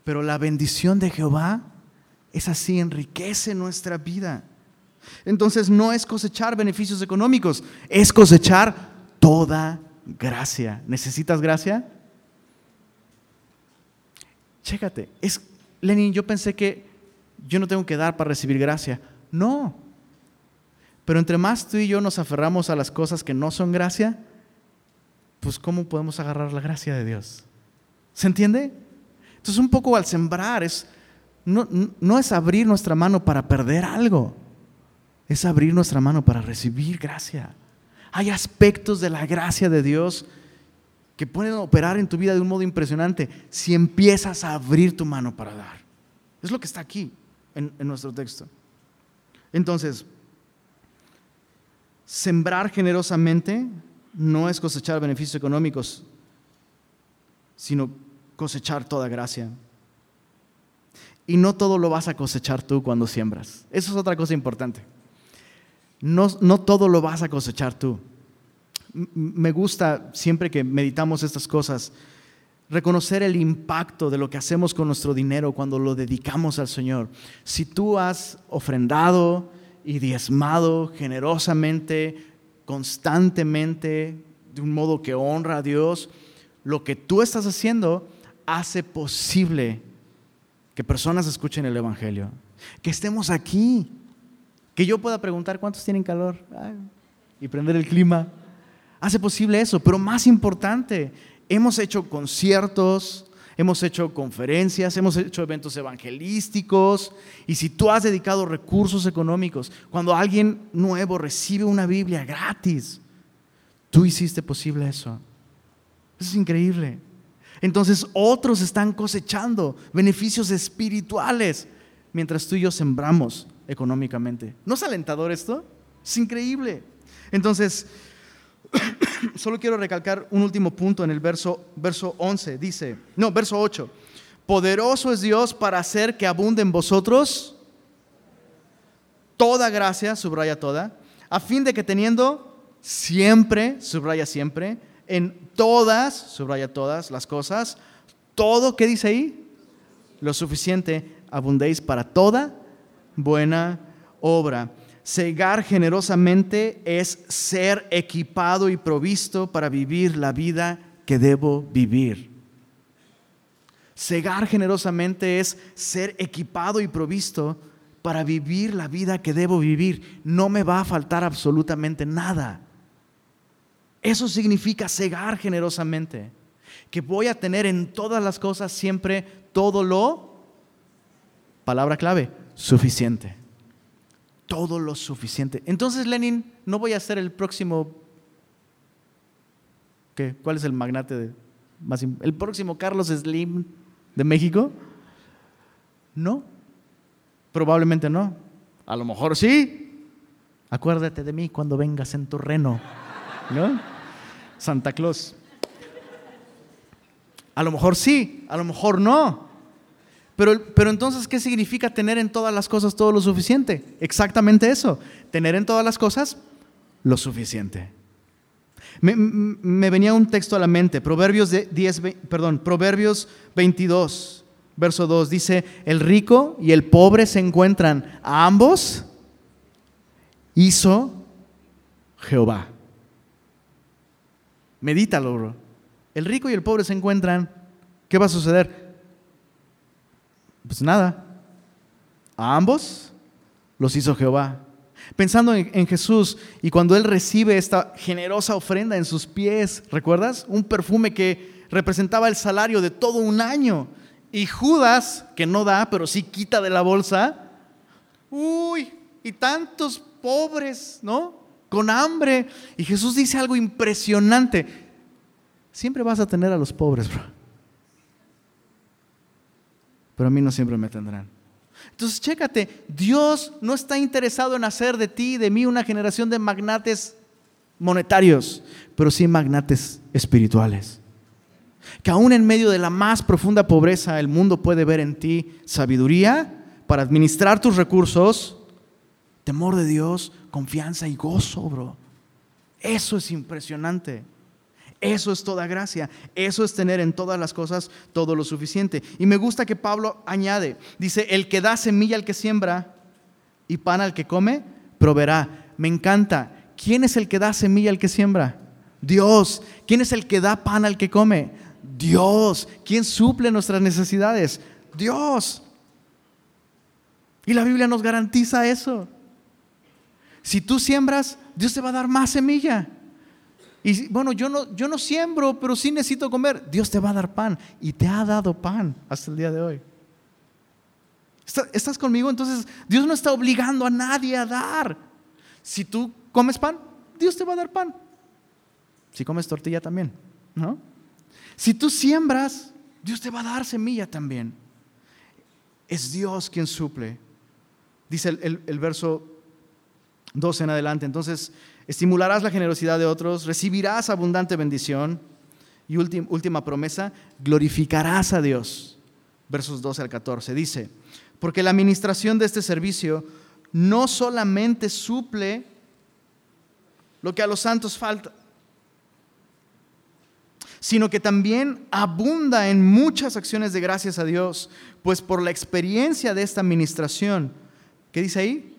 Pero la bendición de Jehová es así, enriquece nuestra vida. Entonces no es cosechar beneficios económicos, es cosechar toda gracia. ¿Necesitas gracia? Chécate, Lenin, yo pensé que yo no tengo que dar para recibir gracia. No. Pero entre más tú y yo nos aferramos a las cosas que no son gracia, pues ¿cómo podemos agarrar la gracia de Dios? ¿Se entiende? Entonces un poco al sembrar es, no, no es abrir nuestra mano para perder algo, es abrir nuestra mano para recibir gracia. Hay aspectos de la gracia de Dios que pueden operar en tu vida de un modo impresionante si empiezas a abrir tu mano para dar. Es lo que está aquí en, en nuestro texto. Entonces, sembrar generosamente no es cosechar beneficios económicos, sino cosechar toda gracia. Y no todo lo vas a cosechar tú cuando siembras. Eso es otra cosa importante. No, no todo lo vas a cosechar tú. Me gusta siempre que meditamos estas cosas, reconocer el impacto de lo que hacemos con nuestro dinero cuando lo dedicamos al Señor. Si tú has ofrendado y diezmado generosamente, constantemente, de un modo que honra a Dios, lo que tú estás haciendo hace posible que personas escuchen el Evangelio, que estemos aquí, que yo pueda preguntar cuántos tienen calor y prender el clima. Hace posible eso, pero más importante, hemos hecho conciertos, hemos hecho conferencias, hemos hecho eventos evangelísticos y si tú has dedicado recursos económicos, cuando alguien nuevo recibe una Biblia gratis, tú hiciste posible eso. Eso es increíble. Entonces otros están cosechando beneficios espirituales mientras tú y yo sembramos económicamente. ¿No es alentador esto? Es increíble. Entonces, solo quiero recalcar un último punto en el verso, verso 11. Dice, no, verso 8. Poderoso es Dios para hacer que abunde en vosotros toda gracia, subraya toda, a fin de que teniendo siempre, subraya siempre, en todas, subraya todas las cosas, todo, ¿qué dice ahí? Lo suficiente, abundéis para toda buena obra. Cegar generosamente es ser equipado y provisto para vivir la vida que debo vivir. Cegar generosamente es ser equipado y provisto para vivir la vida que debo vivir. No me va a faltar absolutamente nada. Eso significa cegar generosamente, que voy a tener en todas las cosas siempre todo lo, palabra clave, suficiente. Todo lo suficiente. Entonces, Lenin, no voy a ser el próximo, ¿qué? ¿Cuál es el magnate de, más, el próximo Carlos Slim de México? No, probablemente no. A lo mejor sí. Acuérdate de mí cuando vengas en tu reno. ¿No? Santa Claus. A lo mejor sí, a lo mejor no. Pero, pero entonces, ¿qué significa tener en todas las cosas todo lo suficiente? Exactamente eso. Tener en todas las cosas lo suficiente. Me, venía un texto a la mente, Proverbios, 10, perdón, Proverbios 22, verso 2, dice, el rico y el pobre se encuentran, a ambos hizo Jehová. Medítalo, bro. El rico y el pobre se encuentran. ¿Qué va a suceder? Pues nada. A ambos los hizo Jehová. Pensando en, Jesús y cuando Él recibe esta generosa ofrenda en sus pies, ¿recuerdas? Un perfume que representaba el salario de todo un año. Y Judas, que no da, pero sí quita de la bolsa, uy, y tantos pobres, ¿no? con hambre. Y Jesús dice algo impresionante. Siempre vas a tener a los pobres, bro. Pero a mí no siempre me tendrán. Entonces, chécate, Dios no está interesado en hacer de ti, de mí, una generación de magnates monetarios, pero sí magnates espirituales. Que aún en medio de la más profunda pobreza, el mundo puede ver en ti sabiduría para administrar tus recursos, temor de Dios, confianza y gozo, bro. Eso es impresionante. Eso es toda gracia. Eso es tener en todas las cosas todo lo suficiente. Y me gusta que Pablo añade, dice, el que da semilla al que siembra y pan al que come, proveerá. Me encanta. ¿Quién es el que da semilla al que siembra? Dios. ¿Quién es el que da pan al que come? Dios. ¿Quién suple nuestras necesidades? Dios. Y la Biblia nos garantiza eso. Si tú siembras, Dios te va a dar más semilla. Y bueno, yo no, yo no siembro, pero sí necesito comer. Dios te va a dar pan y te ha dado pan hasta el día de hoy. ¿Estás conmigo? Entonces, Dios no está obligando a nadie a dar. Si tú comes pan, Dios te va a dar pan. Si comes tortilla también, ¿no? Si tú siembras, Dios te va a dar semilla también. Es Dios quien suple. Dice el, el verso 12 en adelante. Entonces, estimularás la generosidad de otros, recibirás abundante bendición. Y última promesa, glorificarás a Dios. Versos 12 al 14. Dice, porque la administración de este servicio no solamente suple lo que a los santos falta, sino que también abunda en muchas acciones de gracias a Dios, pues por la experiencia de esta administración, ¿qué dice ahí?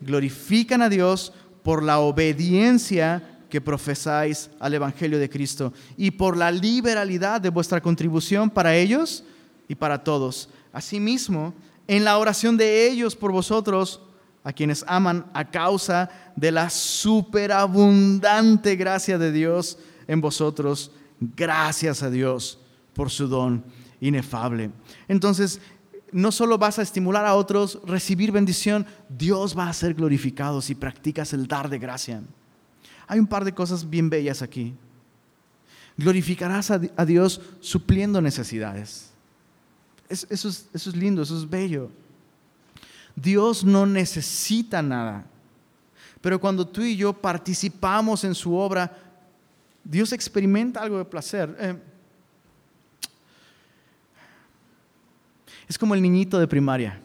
Glorifican a Dios por la obediencia que profesáis al Evangelio de Cristo y por la liberalidad de vuestra contribución para ellos y para todos. Asimismo, en la oración de ellos por vosotros, a quienes aman a causa de la superabundante gracia de Dios en vosotros. Gracias a Dios por su don inefable. Entonces, no solo vas a estimular a otros, recibir bendición, Dios va a ser glorificado si practicas el dar de gracia. Hay un par de cosas bien bellas aquí. Glorificarás a Dios supliendo necesidades. Eso es, lindo, eso es bello. Dios no necesita nada. Pero cuando tú y yo participamos en su obra, Dios experimenta algo de placer. Eh, es como el niñito de primaria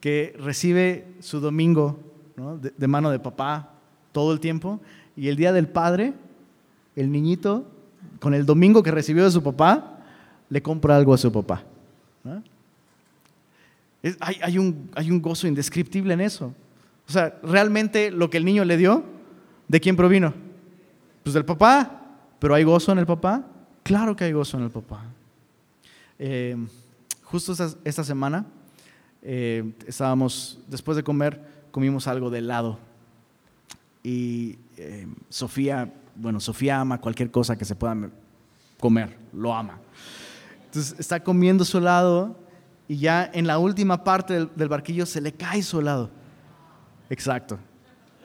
que recibe su domingo de, mano de papá todo el tiempo y el día del padre, el niñito, con el domingo que recibió de su papá, le compra algo a su papá. hay, un, hay un gozo indescriptible en eso. O sea, realmente lo que el niño le dio, ¿de quién provino? Pues del papá. ¿Pero hay gozo en el papá? Claro que hay gozo en el papá. Eh, justo esta, semana eh, estábamos, después de comer, comimos algo de helado. Y eh, Sofía, bueno, Sofía ama cualquier cosa que se pueda comer, lo ama. Entonces está comiendo su helado y ya en la última parte del, barquillo se le cae su helado. Exacto.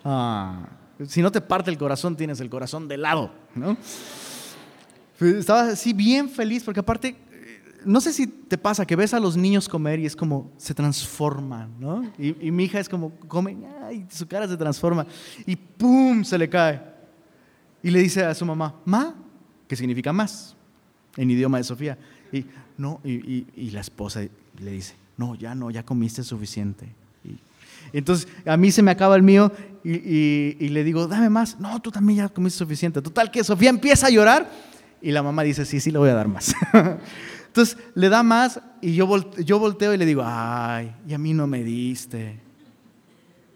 Ah, si no te parte el corazón, tienes el corazón de helado, ¿no? Estaba así bien feliz porque aparte, no sé si te pasa que ves a los niños comer y es como se transforman, ¿no? Y, mi hija es como come, y su cara se transforma y ¡pum! se le cae. Y le dice a su mamá, ma, que significa más en idioma de Sofía. Y, no, y, la esposa le dice, no, ya no, ya comiste suficiente. Y, entonces a mí se me acaba el mío y, le digo, dame más. No, tú también ya comiste suficiente. Total que Sofía empieza a llorar y la mamá dice, sí, sí, le voy a dar más. entonces le da más y yo, yo volteo y le digo, ay, y a mí no me diste.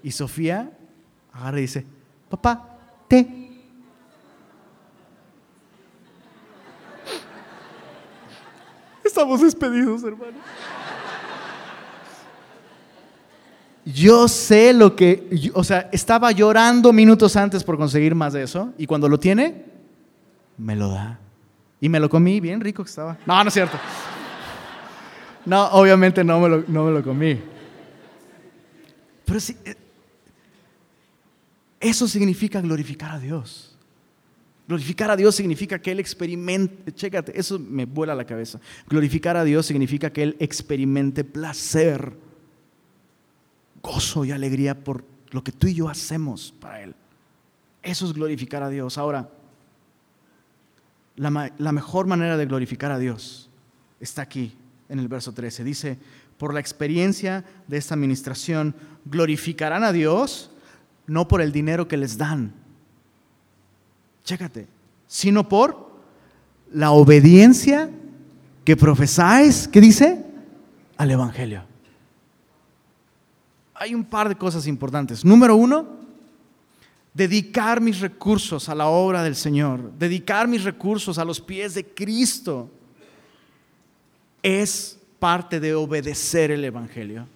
Y Sofía agarra y dice, papá, te Estamos despedidos, hermano. Yo sé lo que, o sea, estaba llorando minutos antes por conseguir más de eso y cuando lo tiene, me lo da. Y me lo comí, bien rico que estaba. No, no es cierto. No, obviamente no me lo, no me lo comí. Pero sí, eh, eso significa glorificar a Dios. Glorificar a Dios significa que Él experimente, chécate, eso me vuela la cabeza. Glorificar a Dios significa que Él experimente placer, gozo y alegría por lo que tú y yo hacemos para Él. Eso es glorificar a Dios. Ahora, la, la mejor manera de glorificar a Dios está aquí, en el verso 13. Dice, por la experiencia de esta administración, glorificarán a Dios no por el dinero que les dan chécate, sino por la obediencia que profesáis, ¿qué dice? Al Evangelio. Hay un par de cosas importantes. Número uno, dedicar mis recursos a la obra del Señor, dedicar mis recursos a los pies de Cristo, es parte de obedecer el Evangelio.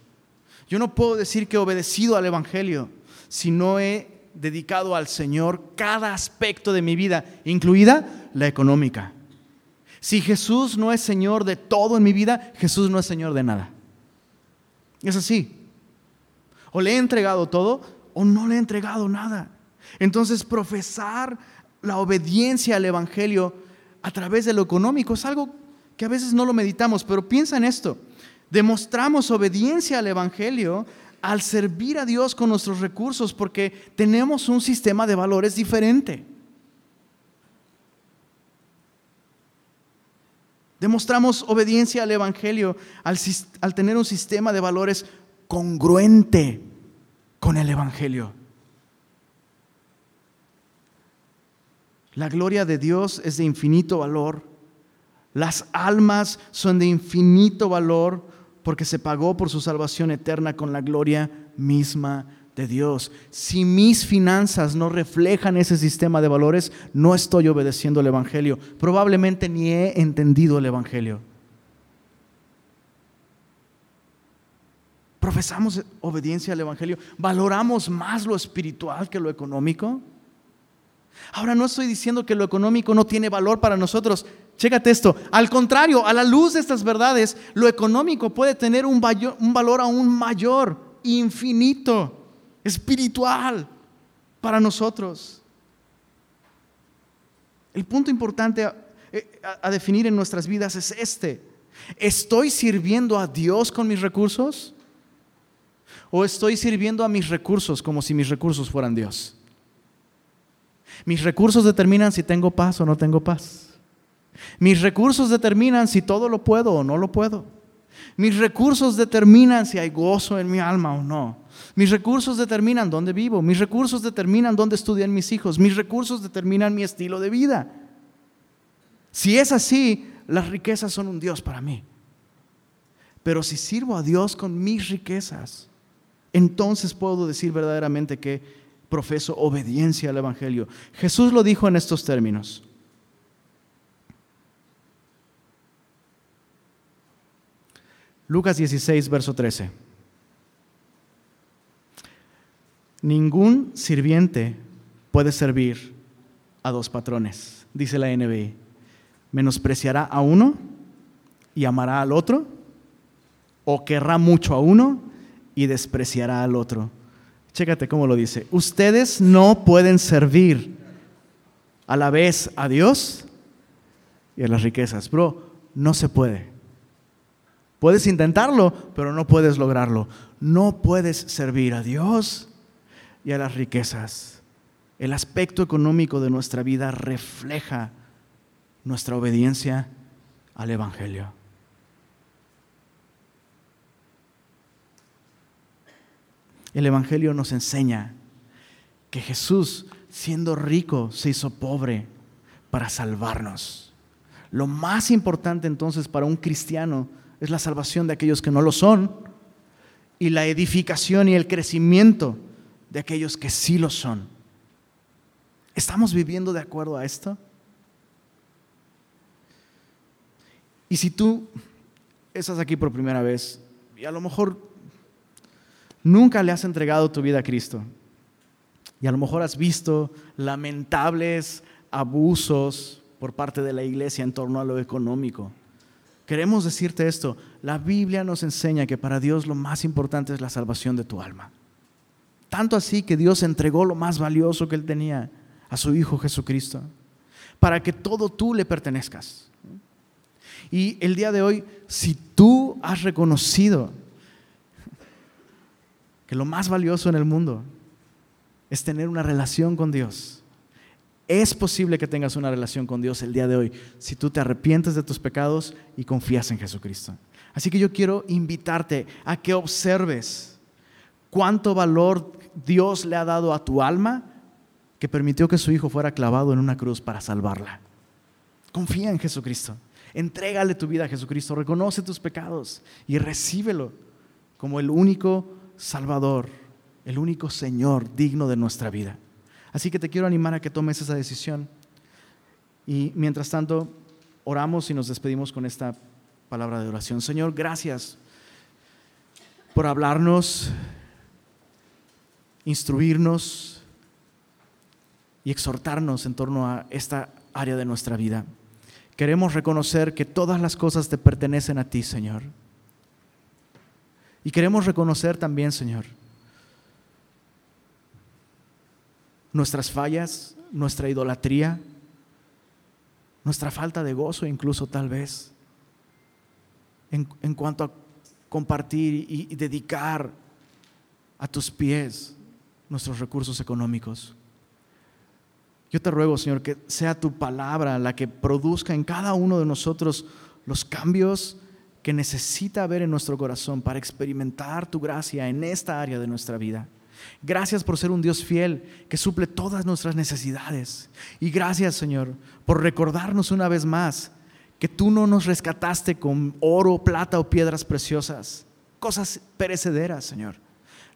Yo no puedo decir que he obedecido al Evangelio si no he dedicado al Señor cada aspecto de mi vida, incluida la económica. Si Jesús no es Señor de todo en mi vida, Jesús no es Señor de nada. Es así. O le he entregado todo o no le he entregado nada. Entonces profesar la obediencia al Evangelio a través de lo económico es algo que a veces no lo meditamos, pero piensa en esto. Demostramos obediencia al Evangelio al servir a Dios con nuestros recursos porque tenemos un sistema de valores diferente. Demostramos obediencia al Evangelio al, al, tener un sistema de valores congruente con el Evangelio. La gloria de Dios es de infinito valor. Las almas son de infinito valor porque se pagó por su salvación eterna con la gloria misma de Dios. Si mis finanzas no reflejan ese sistema de valores, no estoy obedeciendo el Evangelio. Probablemente ni he entendido el Evangelio. Profesamos obediencia al Evangelio. ¿Valoramos más lo espiritual que lo económico? Ahora no estoy diciendo que lo económico no tiene valor para nosotros. Chécate esto. Al contrario, a la luz de estas verdades, lo económico puede tener un, un valor aún mayor, infinito espiritual para nosotros. El punto importante eh, a, definir en nuestras vidas es este. ¿Estoy sirviendo a Dios con mis recursos? ¿O estoy sirviendo a mis recursos como si mis recursos fueran Dios? Mis recursos determinan si tengo paz o no tengo paz. Mis recursos determinan si todo lo puedo o no lo puedo. Mis recursos determinan si hay gozo en mi alma o no. Mis recursos determinan dónde vivo. Mis recursos determinan dónde estudian mis hijos. Mis recursos determinan mi estilo de vida. Si es así, las riquezas son un Dios para mí. Pero si sirvo a Dios con mis riquezas, entonces puedo decir verdaderamente que profeso obediencia al Evangelio. Jesús lo dijo en estos términos. Lucas 16, verso 13. Ningún sirviente puede servir a dos patrones, dice la NBI. Menospreciará a uno y amará al otro, o querrá mucho a uno y despreciará al otro. Chécate cómo lo dice. Ustedes no pueden servir a la vez a Dios y a las riquezas. Bro, no se puede. Puedes intentarlo, pero no puedes lograrlo. No puedes servir a Dios y a las riquezas. El aspecto económico de nuestra vida refleja nuestra obediencia al Evangelio. El Evangelio nos enseña que Jesús, siendo rico, se hizo pobre para salvarnos. Lo más importante entonces para un cristiano es la salvación de aquellos que no lo son y la edificación y el crecimiento de aquellos que sí lo son. ¿Estamos viviendo de acuerdo a esto? Y si tú estás aquí por primera vez y a lo mejor nunca le has entregado tu vida a Cristo y a lo mejor has visto lamentables abusos por parte de la iglesia en torno a lo económico, Queremos decirte esto, la Biblia nos enseña que para Dios lo más importante es la salvación de tu alma. Tanto así que Dios entregó lo más valioso que Él tenía a su Hijo Jesucristo, para que todo tú le pertenezcas. Y el día de hoy, si tú has reconocido que lo más valioso en el mundo es tener una relación con Dios, es posible que tengas una relación con Dios el día de hoy si tú te arrepientes de tus pecados y confías en Jesucristo. Así que yo quiero invitarte a que observes cuánto valor Dios le ha dado a tu alma que permitió que su Hijo fuera clavado en una cruz para salvarla. Confía en Jesucristo. Entrégale tu vida a Jesucristo. Reconoce tus pecados y recíbelo como el único Salvador, el único Señor digno de nuestra vida. Así que te quiero animar a que tomes esa decisión. Y mientras tanto, oramos y nos despedimos con esta palabra de oración. Señor, gracias por hablarnos, instruirnos y exhortarnos en torno a esta área de nuestra vida. Queremos reconocer que todas las cosas te pertenecen a ti, Señor. Y queremos reconocer también, Señor, nuestras fallas, nuestra idolatría, nuestra falta de gozo incluso tal vez, en, cuanto a compartir y, dedicar a tus pies nuestros recursos económicos. Yo te ruego, Señor, que sea tu palabra la que produzca en cada uno de nosotros los cambios que necesita ver en nuestro corazón para experimentar tu gracia en esta área de nuestra vida. Gracias por ser un Dios fiel que suple todas nuestras necesidades. Y gracias, Señor, por recordarnos una vez más que tú no nos rescataste con oro, plata o piedras preciosas, cosas perecederas, Señor.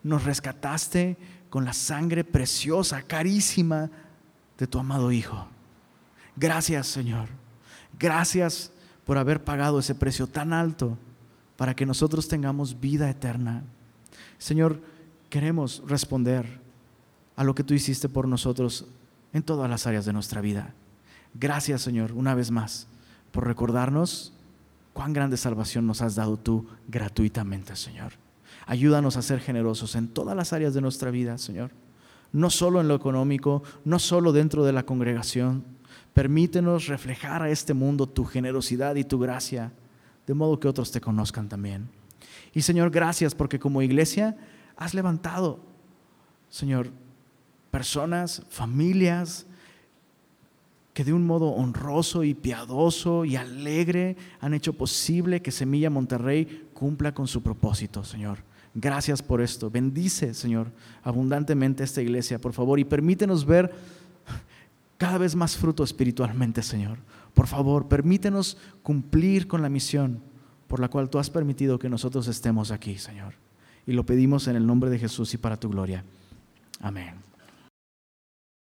Nos rescataste con la sangre preciosa, carísima de tu amado Hijo. Gracias, Señor. Gracias por haber pagado ese precio tan alto para que nosotros tengamos vida eterna. Señor, queremos responder a lo que tú hiciste por nosotros en todas las áreas de nuestra vida. Gracias, Señor, una vez más, por recordarnos cuán grande salvación nos has dado tú gratuitamente, Señor. Ayúdanos a ser generosos en todas las áreas de nuestra vida, Señor. No solo en lo económico, no solo dentro de la congregación, Permítenos reflejar a este mundo tu generosidad y tu gracia, de modo que otros te conozcan también. Y Señor, gracias porque como iglesia has levantado, Señor, personas, familias, que de un modo honroso y piadoso y alegre han hecho posible que Semilla Monterrey cumpla con su propósito, Señor. Gracias por esto. Bendice, Señor, abundantemente esta iglesia, por favor, y permítenos ver cada vez más fruto espiritualmente, Señor. Por favor, permítenos cumplir con la misión por la cual tú has permitido que nosotros estemos aquí, Señor. Y lo pedimos en el nombre de Jesús y para tu gloria. Amén.